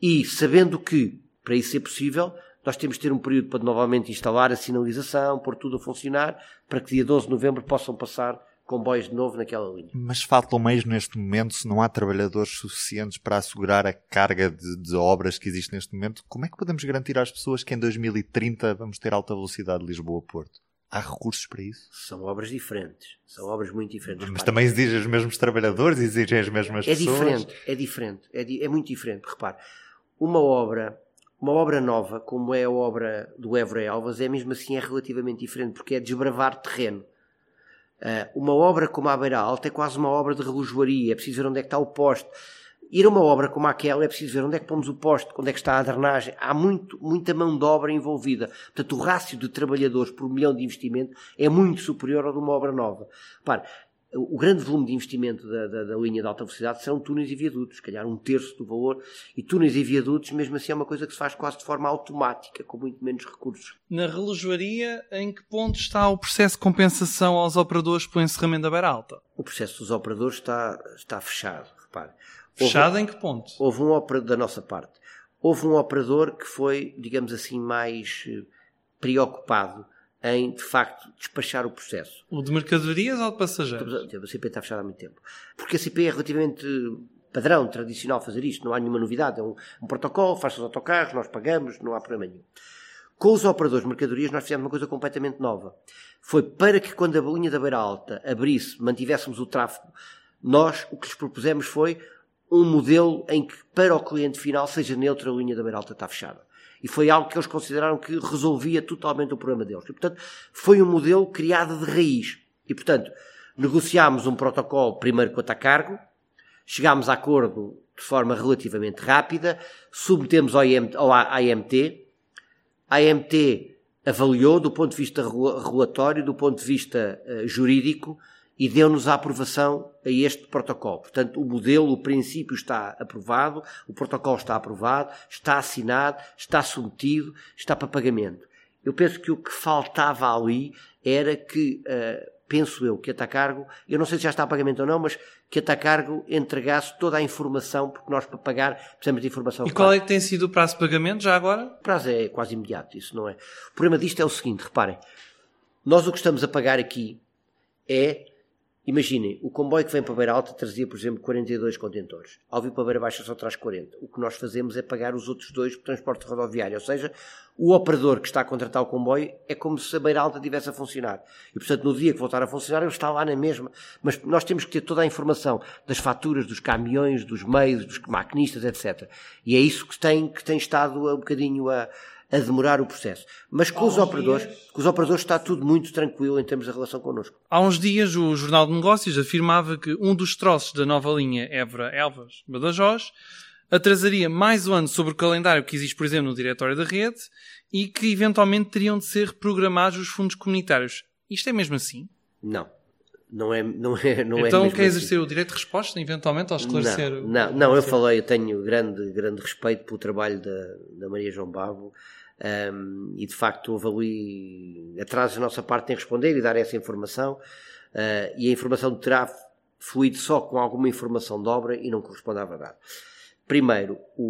Speaker 2: E sabendo que, para isso ser possível, nós temos de ter um período para novamente instalar a sinalização, pôr tudo a funcionar, para que dia 12 de novembro possam passar comboios de novo naquela linha.
Speaker 1: Mas faltam meios neste momento, se não há trabalhadores suficientes para assegurar a carga de, de, obras que existe neste momento, como é que podemos garantir às pessoas que em 2030 vamos ter alta velocidade Lisboa-Porto? Há recursos para isso?
Speaker 2: São obras diferentes. São obras muito diferentes.
Speaker 1: Mas também exigem os mesmos trabalhadores, exigem as mesmas
Speaker 2: é
Speaker 1: pessoas.
Speaker 2: Diferente, é diferente, é diferente. É, muito diferente. Repare, uma obra, uma obra nova, como é a obra do Évora Alvas, é mesmo assim é relativamente diferente, porque é desbravar terreno. Uh, uma obra como a Beira Alta é quase uma obra de relojoaria, é preciso ver onde é que está o poste Ir a uma obra como aquela é preciso ver onde é que pomos o poste, onde é que está a drenagem. Há muito, muita mão de obra envolvida. Portanto, o rácio de trabalhadores por milhão de investimento é muito superior ao de uma obra nova. Repare, o grande volume de investimento da, da, da, linha de alta velocidade serão túneis e viadutos, se calhar um terço do valor. E túneis e viadutos, mesmo assim, é uma coisa que se faz quase de forma automática, com muito menos recursos.
Speaker 4: Na relojoaria, em que ponto está o processo de compensação aos operadores pelo encerramento da beira alta?
Speaker 2: O processo dos operadores está, está fechado, repare.
Speaker 4: Fechado houve, em que ponto?
Speaker 2: Houve um operador da nossa parte. Houve um operador que foi, digamos assim, mais eh, preocupado em, de facto, despachar o processo.
Speaker 4: O de mercadorias ou de passageiros?
Speaker 2: A CP está fechada há muito tempo. Porque a CP é relativamente padrão, tradicional fazer isto, não há nenhuma novidade. É um, um protocolo, faz-se os autocarros, nós pagamos, não há problema nenhum. Com os operadores de mercadorias nós fizemos uma coisa completamente nova. Foi para que quando a linha da Beira Alta abrisse, mantivéssemos o tráfego, nós o que lhes propusemos foi um modelo em que, para o cliente final, seja neutro, a linha da beira alta está fechada. E foi algo que eles consideraram que resolvia totalmente o problema deles. E, portanto, foi um modelo criado de raiz. E, portanto, negociámos um protocolo primeiro com a Tacargo, chegámos a acordo de forma relativamente rápida, submetemos ao, ao AMT, a AMT avaliou do ponto de vista regulatório, do ponto de vista uh, jurídico, e deu-nos a aprovação a este protocolo. Portanto, o modelo, o princípio está aprovado, o protocolo está aprovado, está assinado, está submetido, está para pagamento. Eu penso que o que faltava ali era que, uh, penso eu, que a Tacargo, eu não sei se já está a pagamento ou não, mas que a Tacargo entregasse toda a informação, porque nós para pagar precisamos de informação.
Speaker 4: E qual é que tem sido o prazo de pagamento já agora?
Speaker 2: O prazo é quase imediato, isso não é. O problema disto é o seguinte, reparem, nós o que estamos a pagar aqui é Imaginem, o comboio que vem para Beira Alta trazia, por exemplo, 42 contentores. Ao vir para Beira Baixa só traz 40. O que nós fazemos é pagar os outros dois por transporte rodoviário. Ou seja, o operador que está a contratar o comboio é como se a Beira Alta estivesse a funcionar. E, portanto, no dia que voltar a funcionar, ele está lá na mesma. Mas nós temos que ter toda a informação das faturas, dos caminhões, dos meios, dos maquinistas, etc. E é isso que tem, que tem estado um bocadinho a, a demorar o processo. Mas com os, operadores, com os operadores está tudo muito tranquilo em termos da relação connosco.
Speaker 4: Há uns dias o Jornal de Negócios afirmava que um dos troços da nova linha Évora-Elvas Badajoz atrasaria mais um ano sobre o calendário que existe, por exemplo, no diretório da rede e que eventualmente teriam de ser reprogramados os fundos comunitários. Isto é mesmo assim?
Speaker 2: Não. Não é, não é, não
Speaker 4: então
Speaker 2: é
Speaker 4: quer exercer assim. o direito de resposta, eventualmente, ao esclarecer?
Speaker 2: Não, não, não eu falei, eu tenho grande, grande respeito pelo trabalho da, da Maria João Babo um, e de facto houve ali atrasos da nossa parte em responder e dar essa informação uh, e a informação terá fluído só com alguma informação de obra e não corresponde à verdade. Primeiro, o,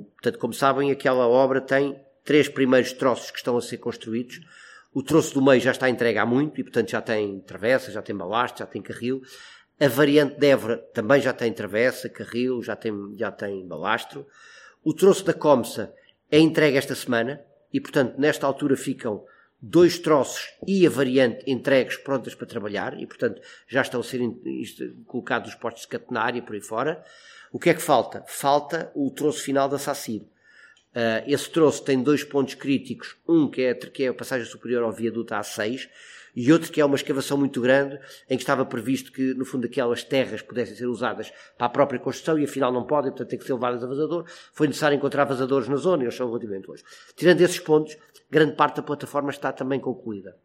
Speaker 2: o, portanto, como sabem, aquela obra tem três primeiros troços que estão a ser construídos o troço do meio já está entregue há muito e, portanto, já tem travessa, já tem balasto, já tem carril. A variante de Évora também já tem travessa, carril, já tem, já tem balastro. O troço da Comsa é entregue esta semana e, portanto, nesta altura ficam dois troços e a variante entregues prontas para trabalhar e, portanto, já estão a ser colocados os postos de catenária por aí fora. O que é que falta? Falta o troço final da Sacir. Uh, esse troço tem dois pontos críticos, um que é, que é a passagem superior ao viaduto A6 e outro que é uma escavação muito grande em que estava previsto que, no fundo, aquelas terras pudessem ser usadas para a própria construção e afinal não podem, portanto tem que ser levadas a vazador. Foi necessário encontrar vazadores na zona e eles são relativamente hoje. Tirando esses pontos, grande parte da plataforma está também concluída.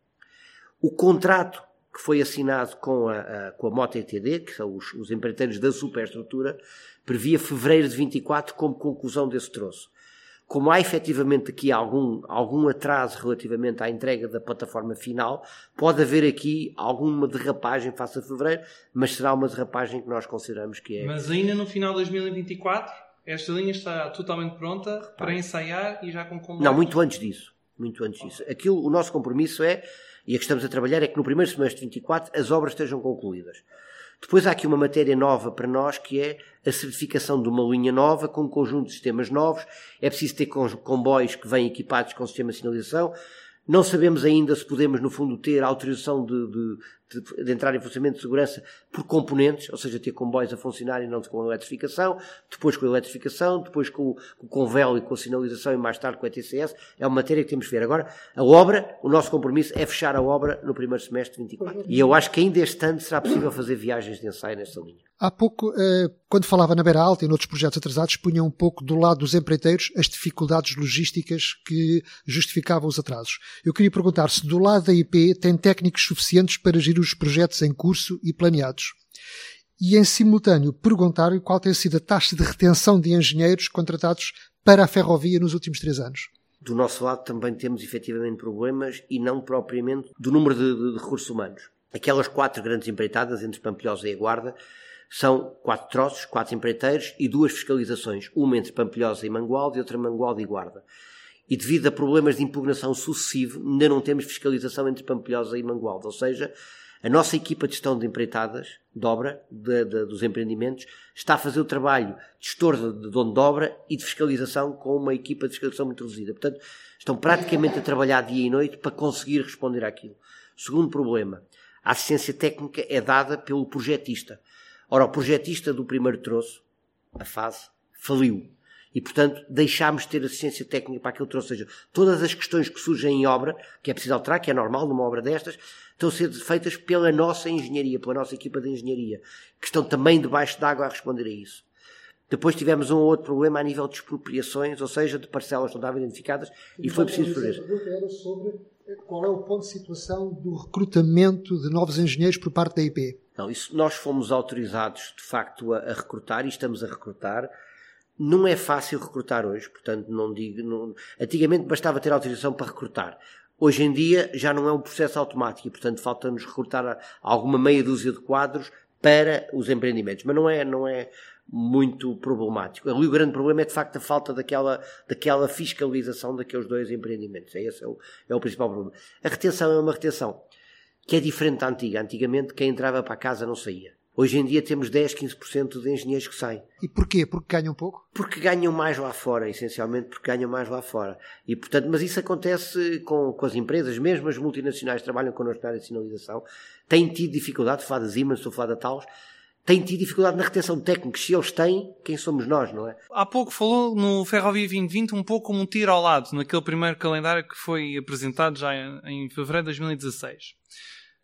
Speaker 2: O contrato que foi assinado com a, a, com a Mota ETD, que são os, os empreiteiros da superestrutura, previa fevereiro de 24 como conclusão desse troço como há efetivamente aqui algum, algum atraso relativamente à entrega da plataforma final, pode haver aqui alguma derrapagem face a fevereiro, mas será uma derrapagem que nós consideramos que é.
Speaker 4: Mas ainda no final de 2024, esta linha está totalmente pronta para ensaiar e já com comboios?
Speaker 2: Não, muito antes disso. Muito antes disso. Aquilo, o nosso compromisso é, e a que estamos a trabalhar, é que no primeiro semestre de 24 as obras estejam concluídas. Depois há aqui uma matéria nova para nós que é a certificação de uma linha nova com um conjunto de sistemas novos. É preciso ter comboios que vêm equipados com sistema de sinalização. Não sabemos ainda se podemos, no fundo, ter autorização de, de, de, de, entrar em funcionamento de segurança por componentes, ou seja, ter comboios a funcionar e não com a eletrificação, depois com a eletrificação, depois com, com, o véu e com a sinalização e mais tarde com a ETCS. É uma matéria que temos que ver. Agora, a obra, o nosso compromisso é fechar a obra no primeiro semestre de 24. E eu acho que ainda este ano será possível fazer viagens de ensaio nesta linha.
Speaker 3: Há pouco, eh, quando falava na Beira Alta e noutros projetos atrasados, punha um pouco do lado dos empreiteiros as dificuldades logísticas que justificavam os atrasos. Eu queria perguntar se do lado da IP tem técnicos suficientes para gerir os projetos em curso e planeados. E em simultâneo perguntar qual tem sido a taxa de retenção de engenheiros contratados para a ferrovia nos últimos três anos.
Speaker 2: Do nosso lado também temos efetivamente problemas e não propriamente do número de, de, de recursos humanos. Aquelas quatro grandes empreitadas entre Pampilhosa e a Guarda são quatro troços, quatro empreiteiros e duas fiscalizações, uma entre Pampilhosa e Mangualde e outra Mangualde e Guarda. E devido a problemas de impugnação sucessivo, ainda não temos fiscalização entre Pampilhosa e Mangualde. Ou seja, a nossa equipa de gestão de empreitadas, de obra, de, de, dos empreendimentos, está a fazer o trabalho de gestor de dono de obra e de fiscalização com uma equipa de fiscalização muito reduzida. Portanto, estão praticamente a trabalhar dia e noite para conseguir responder àquilo. Segundo problema, a assistência técnica é dada pelo projetista. Ora, o projetista do primeiro troço, a fase, faliu. E, portanto, deixámos de ter assistência técnica para aquele troço. Ou seja, todas as questões que surgem em obra, que é preciso alterar, que é normal numa obra destas, estão a ser feitas pela nossa engenharia, pela nossa equipa de engenharia, que estão também debaixo d'água a responder a isso. Depois tivemos um outro problema a nível de expropriações, ou seja, de parcelas que não estavam identificadas, e, e foi preciso fazer.
Speaker 3: Era sobre qual é o ponto de situação do recrutamento de novos engenheiros por parte da IP.
Speaker 2: Não, isso nós fomos autorizados de facto a, a recrutar e estamos a recrutar. Não é fácil recrutar hoje, portanto, não digo. Não... Antigamente bastava ter autorização para recrutar. Hoje em dia já não é um processo automático e, portanto, falta-nos recrutar alguma meia dúzia de quadros para os empreendimentos. Mas não é, não é muito problemático. Ali o grande problema é, de facto, a falta daquela, daquela fiscalização daqueles dois empreendimentos. É esse é o, é o principal problema. A retenção é uma retenção que é diferente da antiga. Antigamente, quem entrava para a casa não saía. Hoje em dia temos 10, 15% de engenheiros que saem.
Speaker 3: E porquê? Porque ganham pouco?
Speaker 2: Porque ganham mais lá fora, essencialmente porque ganham mais lá fora. E, portanto, mas isso acontece com, com as empresas, mesmo as multinacionais que trabalham connosco na área de sinalização, têm tido dificuldade, estou a falar da Siemens, estou a falar da Talos, têm tido dificuldade na retenção de técnicos. Se eles têm, quem somos nós, não é?
Speaker 4: Há pouco falou no Ferrovia 2020 um pouco como um tiro ao lado, naquele primeiro calendário que foi apresentado já em fevereiro de 2016.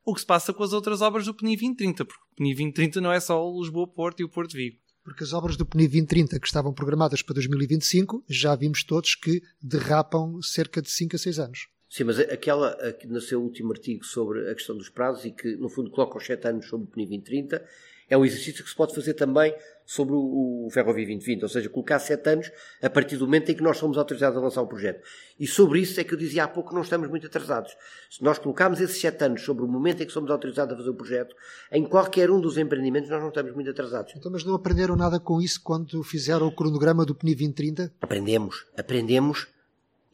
Speaker 4: O que se passa com as outras obras do PNI 2030, porque PNI 2030 não é só o Lisboa-Porto e o Porto Vigo.
Speaker 3: Porque as obras do PNI 2030 que estavam programadas para 2025, já vimos todos que derrapam cerca de 5 a 6 anos.
Speaker 2: Sim, mas aquela no seu último artigo sobre a questão dos prazos e que, no fundo, coloca os 7 anos sobre o PNI 2030, é um exercício que se pode fazer também sobre o, o Ferrovia 2020, ou seja, colocar sete anos a partir do momento em que nós somos autorizados a lançar o projeto. E sobre isso é que eu dizia há pouco que não estamos muito atrasados. Se nós colocarmos esses sete anos sobre o momento em que somos autorizados a fazer o projeto, em qualquer um dos empreendimentos nós não estamos muito atrasados.
Speaker 3: Então, mas não aprenderam nada com isso quando fizeram o cronograma do PNI 2030?
Speaker 2: Aprendemos. Aprendemos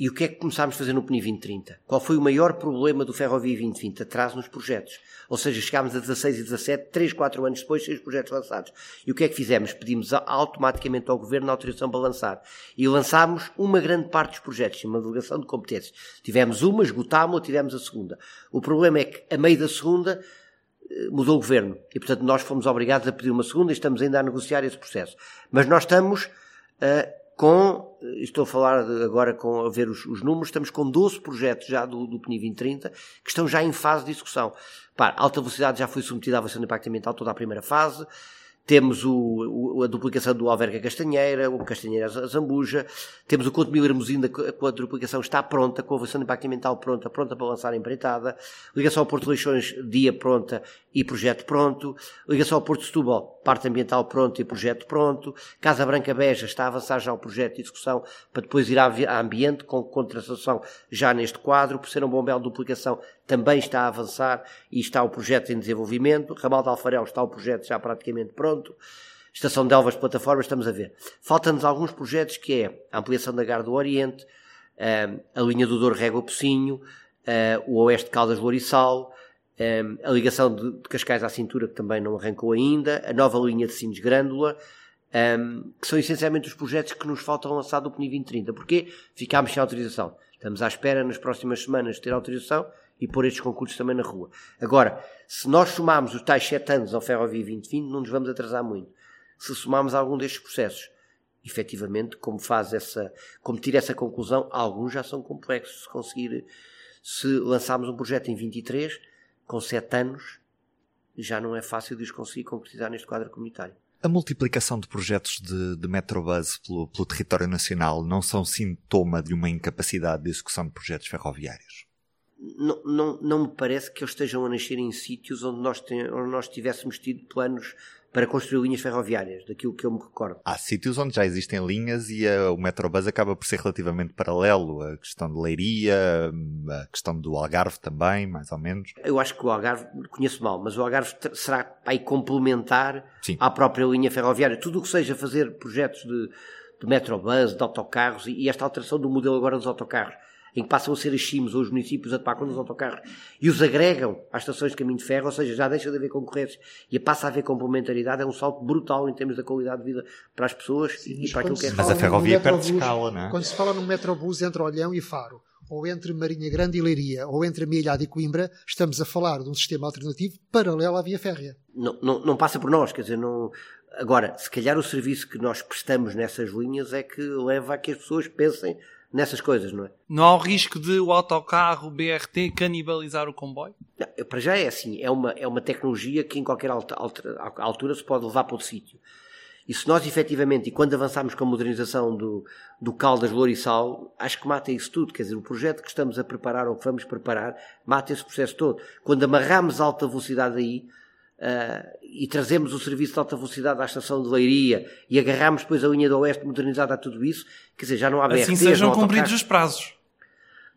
Speaker 2: e o que é que começámos a fazer no PNI 2030? Qual foi o maior problema do Ferrovia 2020? Atraso nos projetos. Ou seja, chegámos a 16 e 17, 3, 4 anos depois, seis projetos lançados. E o que é que fizemos? Pedimos automaticamente ao Governo a autorização para lançar. E lançámos uma grande parte dos projetos, uma delegação de competências. Tivemos uma, esgotámos-la, tivemos a segunda. O problema é que, a meio da segunda, eh, mudou o Governo. E, portanto, nós fomos obrigados a pedir uma segunda e estamos ainda a negociar esse processo. Mas nós estamos... Uh, com, estou a falar agora com a ver os, os, números, estamos com 12 projetos já do, do PNI 2030 que estão já em fase de execução. Para, alta velocidade já foi submetida à avaliação de impacto ambiental toda a primeira fase, temos o, o, a duplicação do Alverca Castanheira, o Castanheira Zambuja, temos o Conto Mil Hermosina, com a duplicação está pronta, com a avaliação de impacto ambiental pronta, pronta para lançar a empreitada, ligação ao Porto Leixões, dia pronta e projeto pronto, ligação ao Porto Setúbal, parte ambiental pronta e projeto pronto, Casa Branca Beja está a avançar já o projeto de execução para depois ir a ambiente com contratação já neste quadro, por ser um bom belo duplicação também está a avançar e está o projeto em desenvolvimento. Ramal de Alfarel está o projeto já praticamente pronto. Estação de Elvas Plataformas, estamos a ver. Faltam-nos alguns projetos que é a ampliação da Gar do Oriente, eh, a linha do Douro Régua Pocinho, eh, o Oeste Caldas Lourissal, eh, a ligação de Cascais à Cintura, que também não arrancou ainda, a nova linha de Sines Grândola, que são essencialmente os projetos que nos faltam lançar do PNI 2030. Porquê? Ficámos sem autorização. Estamos à espera nas próximas semanas de ter autorização e pôr estes concursos também na rua. Agora, se nós somarmos os tais 7 anos ao Ferrovia 2020, não nos vamos atrasar muito. Se somarmos algum destes processos, efetivamente, como faz essa, como tira essa conclusão, alguns já são complexos. Se conseguir, se lançarmos um projeto em 23, com 7 anos, já não é fácil de os conseguir concretizar neste quadro comunitário.
Speaker 1: A multiplicação de projetos de, de Metrobus pelo, pelo território nacional não são sintoma de uma incapacidade de execução de projetos ferroviários?
Speaker 2: Não, não, não me parece que eles estejam a nascer em sítios onde nós, onde nós tivéssemos tido planos para construir linhas ferroviárias, daquilo que eu me recordo.
Speaker 1: Há sítios onde já existem linhas e a, o Metrobus acaba por ser relativamente paralelo. A questão de Leiria, a questão do Algarve também, mais ou menos.
Speaker 2: Eu acho que o Algarve, conheço mal, mas o Algarve será aí complementar Sim. à própria linha ferroviária. Tudo o que seja fazer projetos de, de Metrobus, de autocarros e, e esta alteração do modelo agora dos autocarros em que passam a ser as CIMs ou os municípios a tomar conta dos autocarros e os agregam às estações de caminho de ferro, ou seja, já deixa de haver concorrência e passa a haver complementaridade, é um salto brutal em termos da qualidade de vida para as pessoas Sim, e para aquilo que é
Speaker 1: Mas a ferrovia perde escala, não é?
Speaker 3: Quando se fala no metrobus entre Olhão e Faro, ou entre Marinha Grande e Leiria, ou entre Milhado e Coimbra, estamos a falar de um sistema alternativo paralelo à via férrea.
Speaker 2: Não, não, não passa por nós, quer dizer, não... Agora, se calhar o serviço que nós prestamos nessas linhas é que leva a que as pessoas pensem nessas coisas, não é?
Speaker 4: Não há o risco de o autocarro, o BRT, canibalizar o comboio?
Speaker 2: Não, para já é assim, é uma, é uma tecnologia que em qualquer alta, alta, altura se pode levar para outro sítio. E se nós efetivamente, e quando avançarmos com a modernização do, do Caldas Lourissal, acho que mata isso tudo. Quer dizer, o projeto que estamos a preparar ou que vamos preparar mata esse processo todo. Quando amarramos alta velocidade aí, Uh, e trazemos o serviço de alta velocidade à estação de Leiria e agarramos depois a linha do Oeste modernizada a tudo isso, quer dizer, já não há BRTs,
Speaker 4: Assim sejam cumpridos os prazos.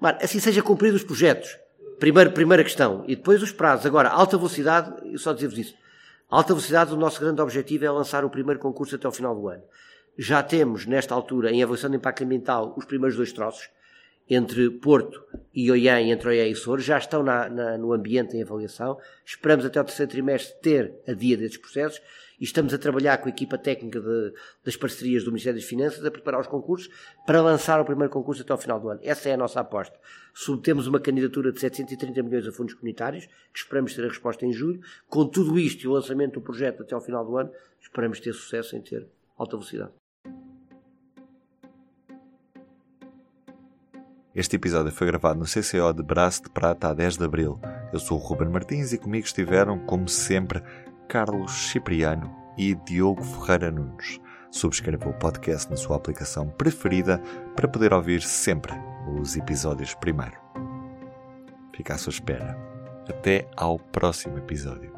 Speaker 2: Mano, assim seja cumpridos os projetos. Primeiro, primeira questão. E depois os prazos. Agora, alta velocidade, eu só dizer-vos isso. Alta velocidade, o nosso grande objetivo é lançar o primeiro concurso até o final do ano. Já temos, nesta altura, em avaliação de impacto ambiental, os primeiros dois troços entre Porto e Oiã, entre Oiã e Sor, já estão na, na, no ambiente em avaliação. Esperamos até o terceiro trimestre ter a dia desses processos e e estamos a trabalhar com a equipa técnica de, das parcerias do Ministério das Finanças a preparar os concursos para lançar o primeiro concurso até ao final do ano. Essa é a nossa aposta. Subtemos uma candidatura de 730 milhões a fundos comunitários, que esperamos ter a resposta em julho. Com tudo isto e o lançamento do projeto até ao final do ano, esperamos ter sucesso em ter alta velocidade.
Speaker 1: Este episódio foi gravado no CCO de Braço de Prata a 10 de Abril. Eu sou o Ruben Martins e comigo estiveram, como sempre, Carlos Cipriano e Diogo Ferreira Nunes. Subscreva o podcast na sua aplicação preferida para poder ouvir sempre os episódios primeiro. Fica à sua espera. Até ao próximo episódio.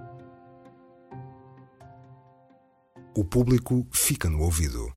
Speaker 5: O público fica no ouvido.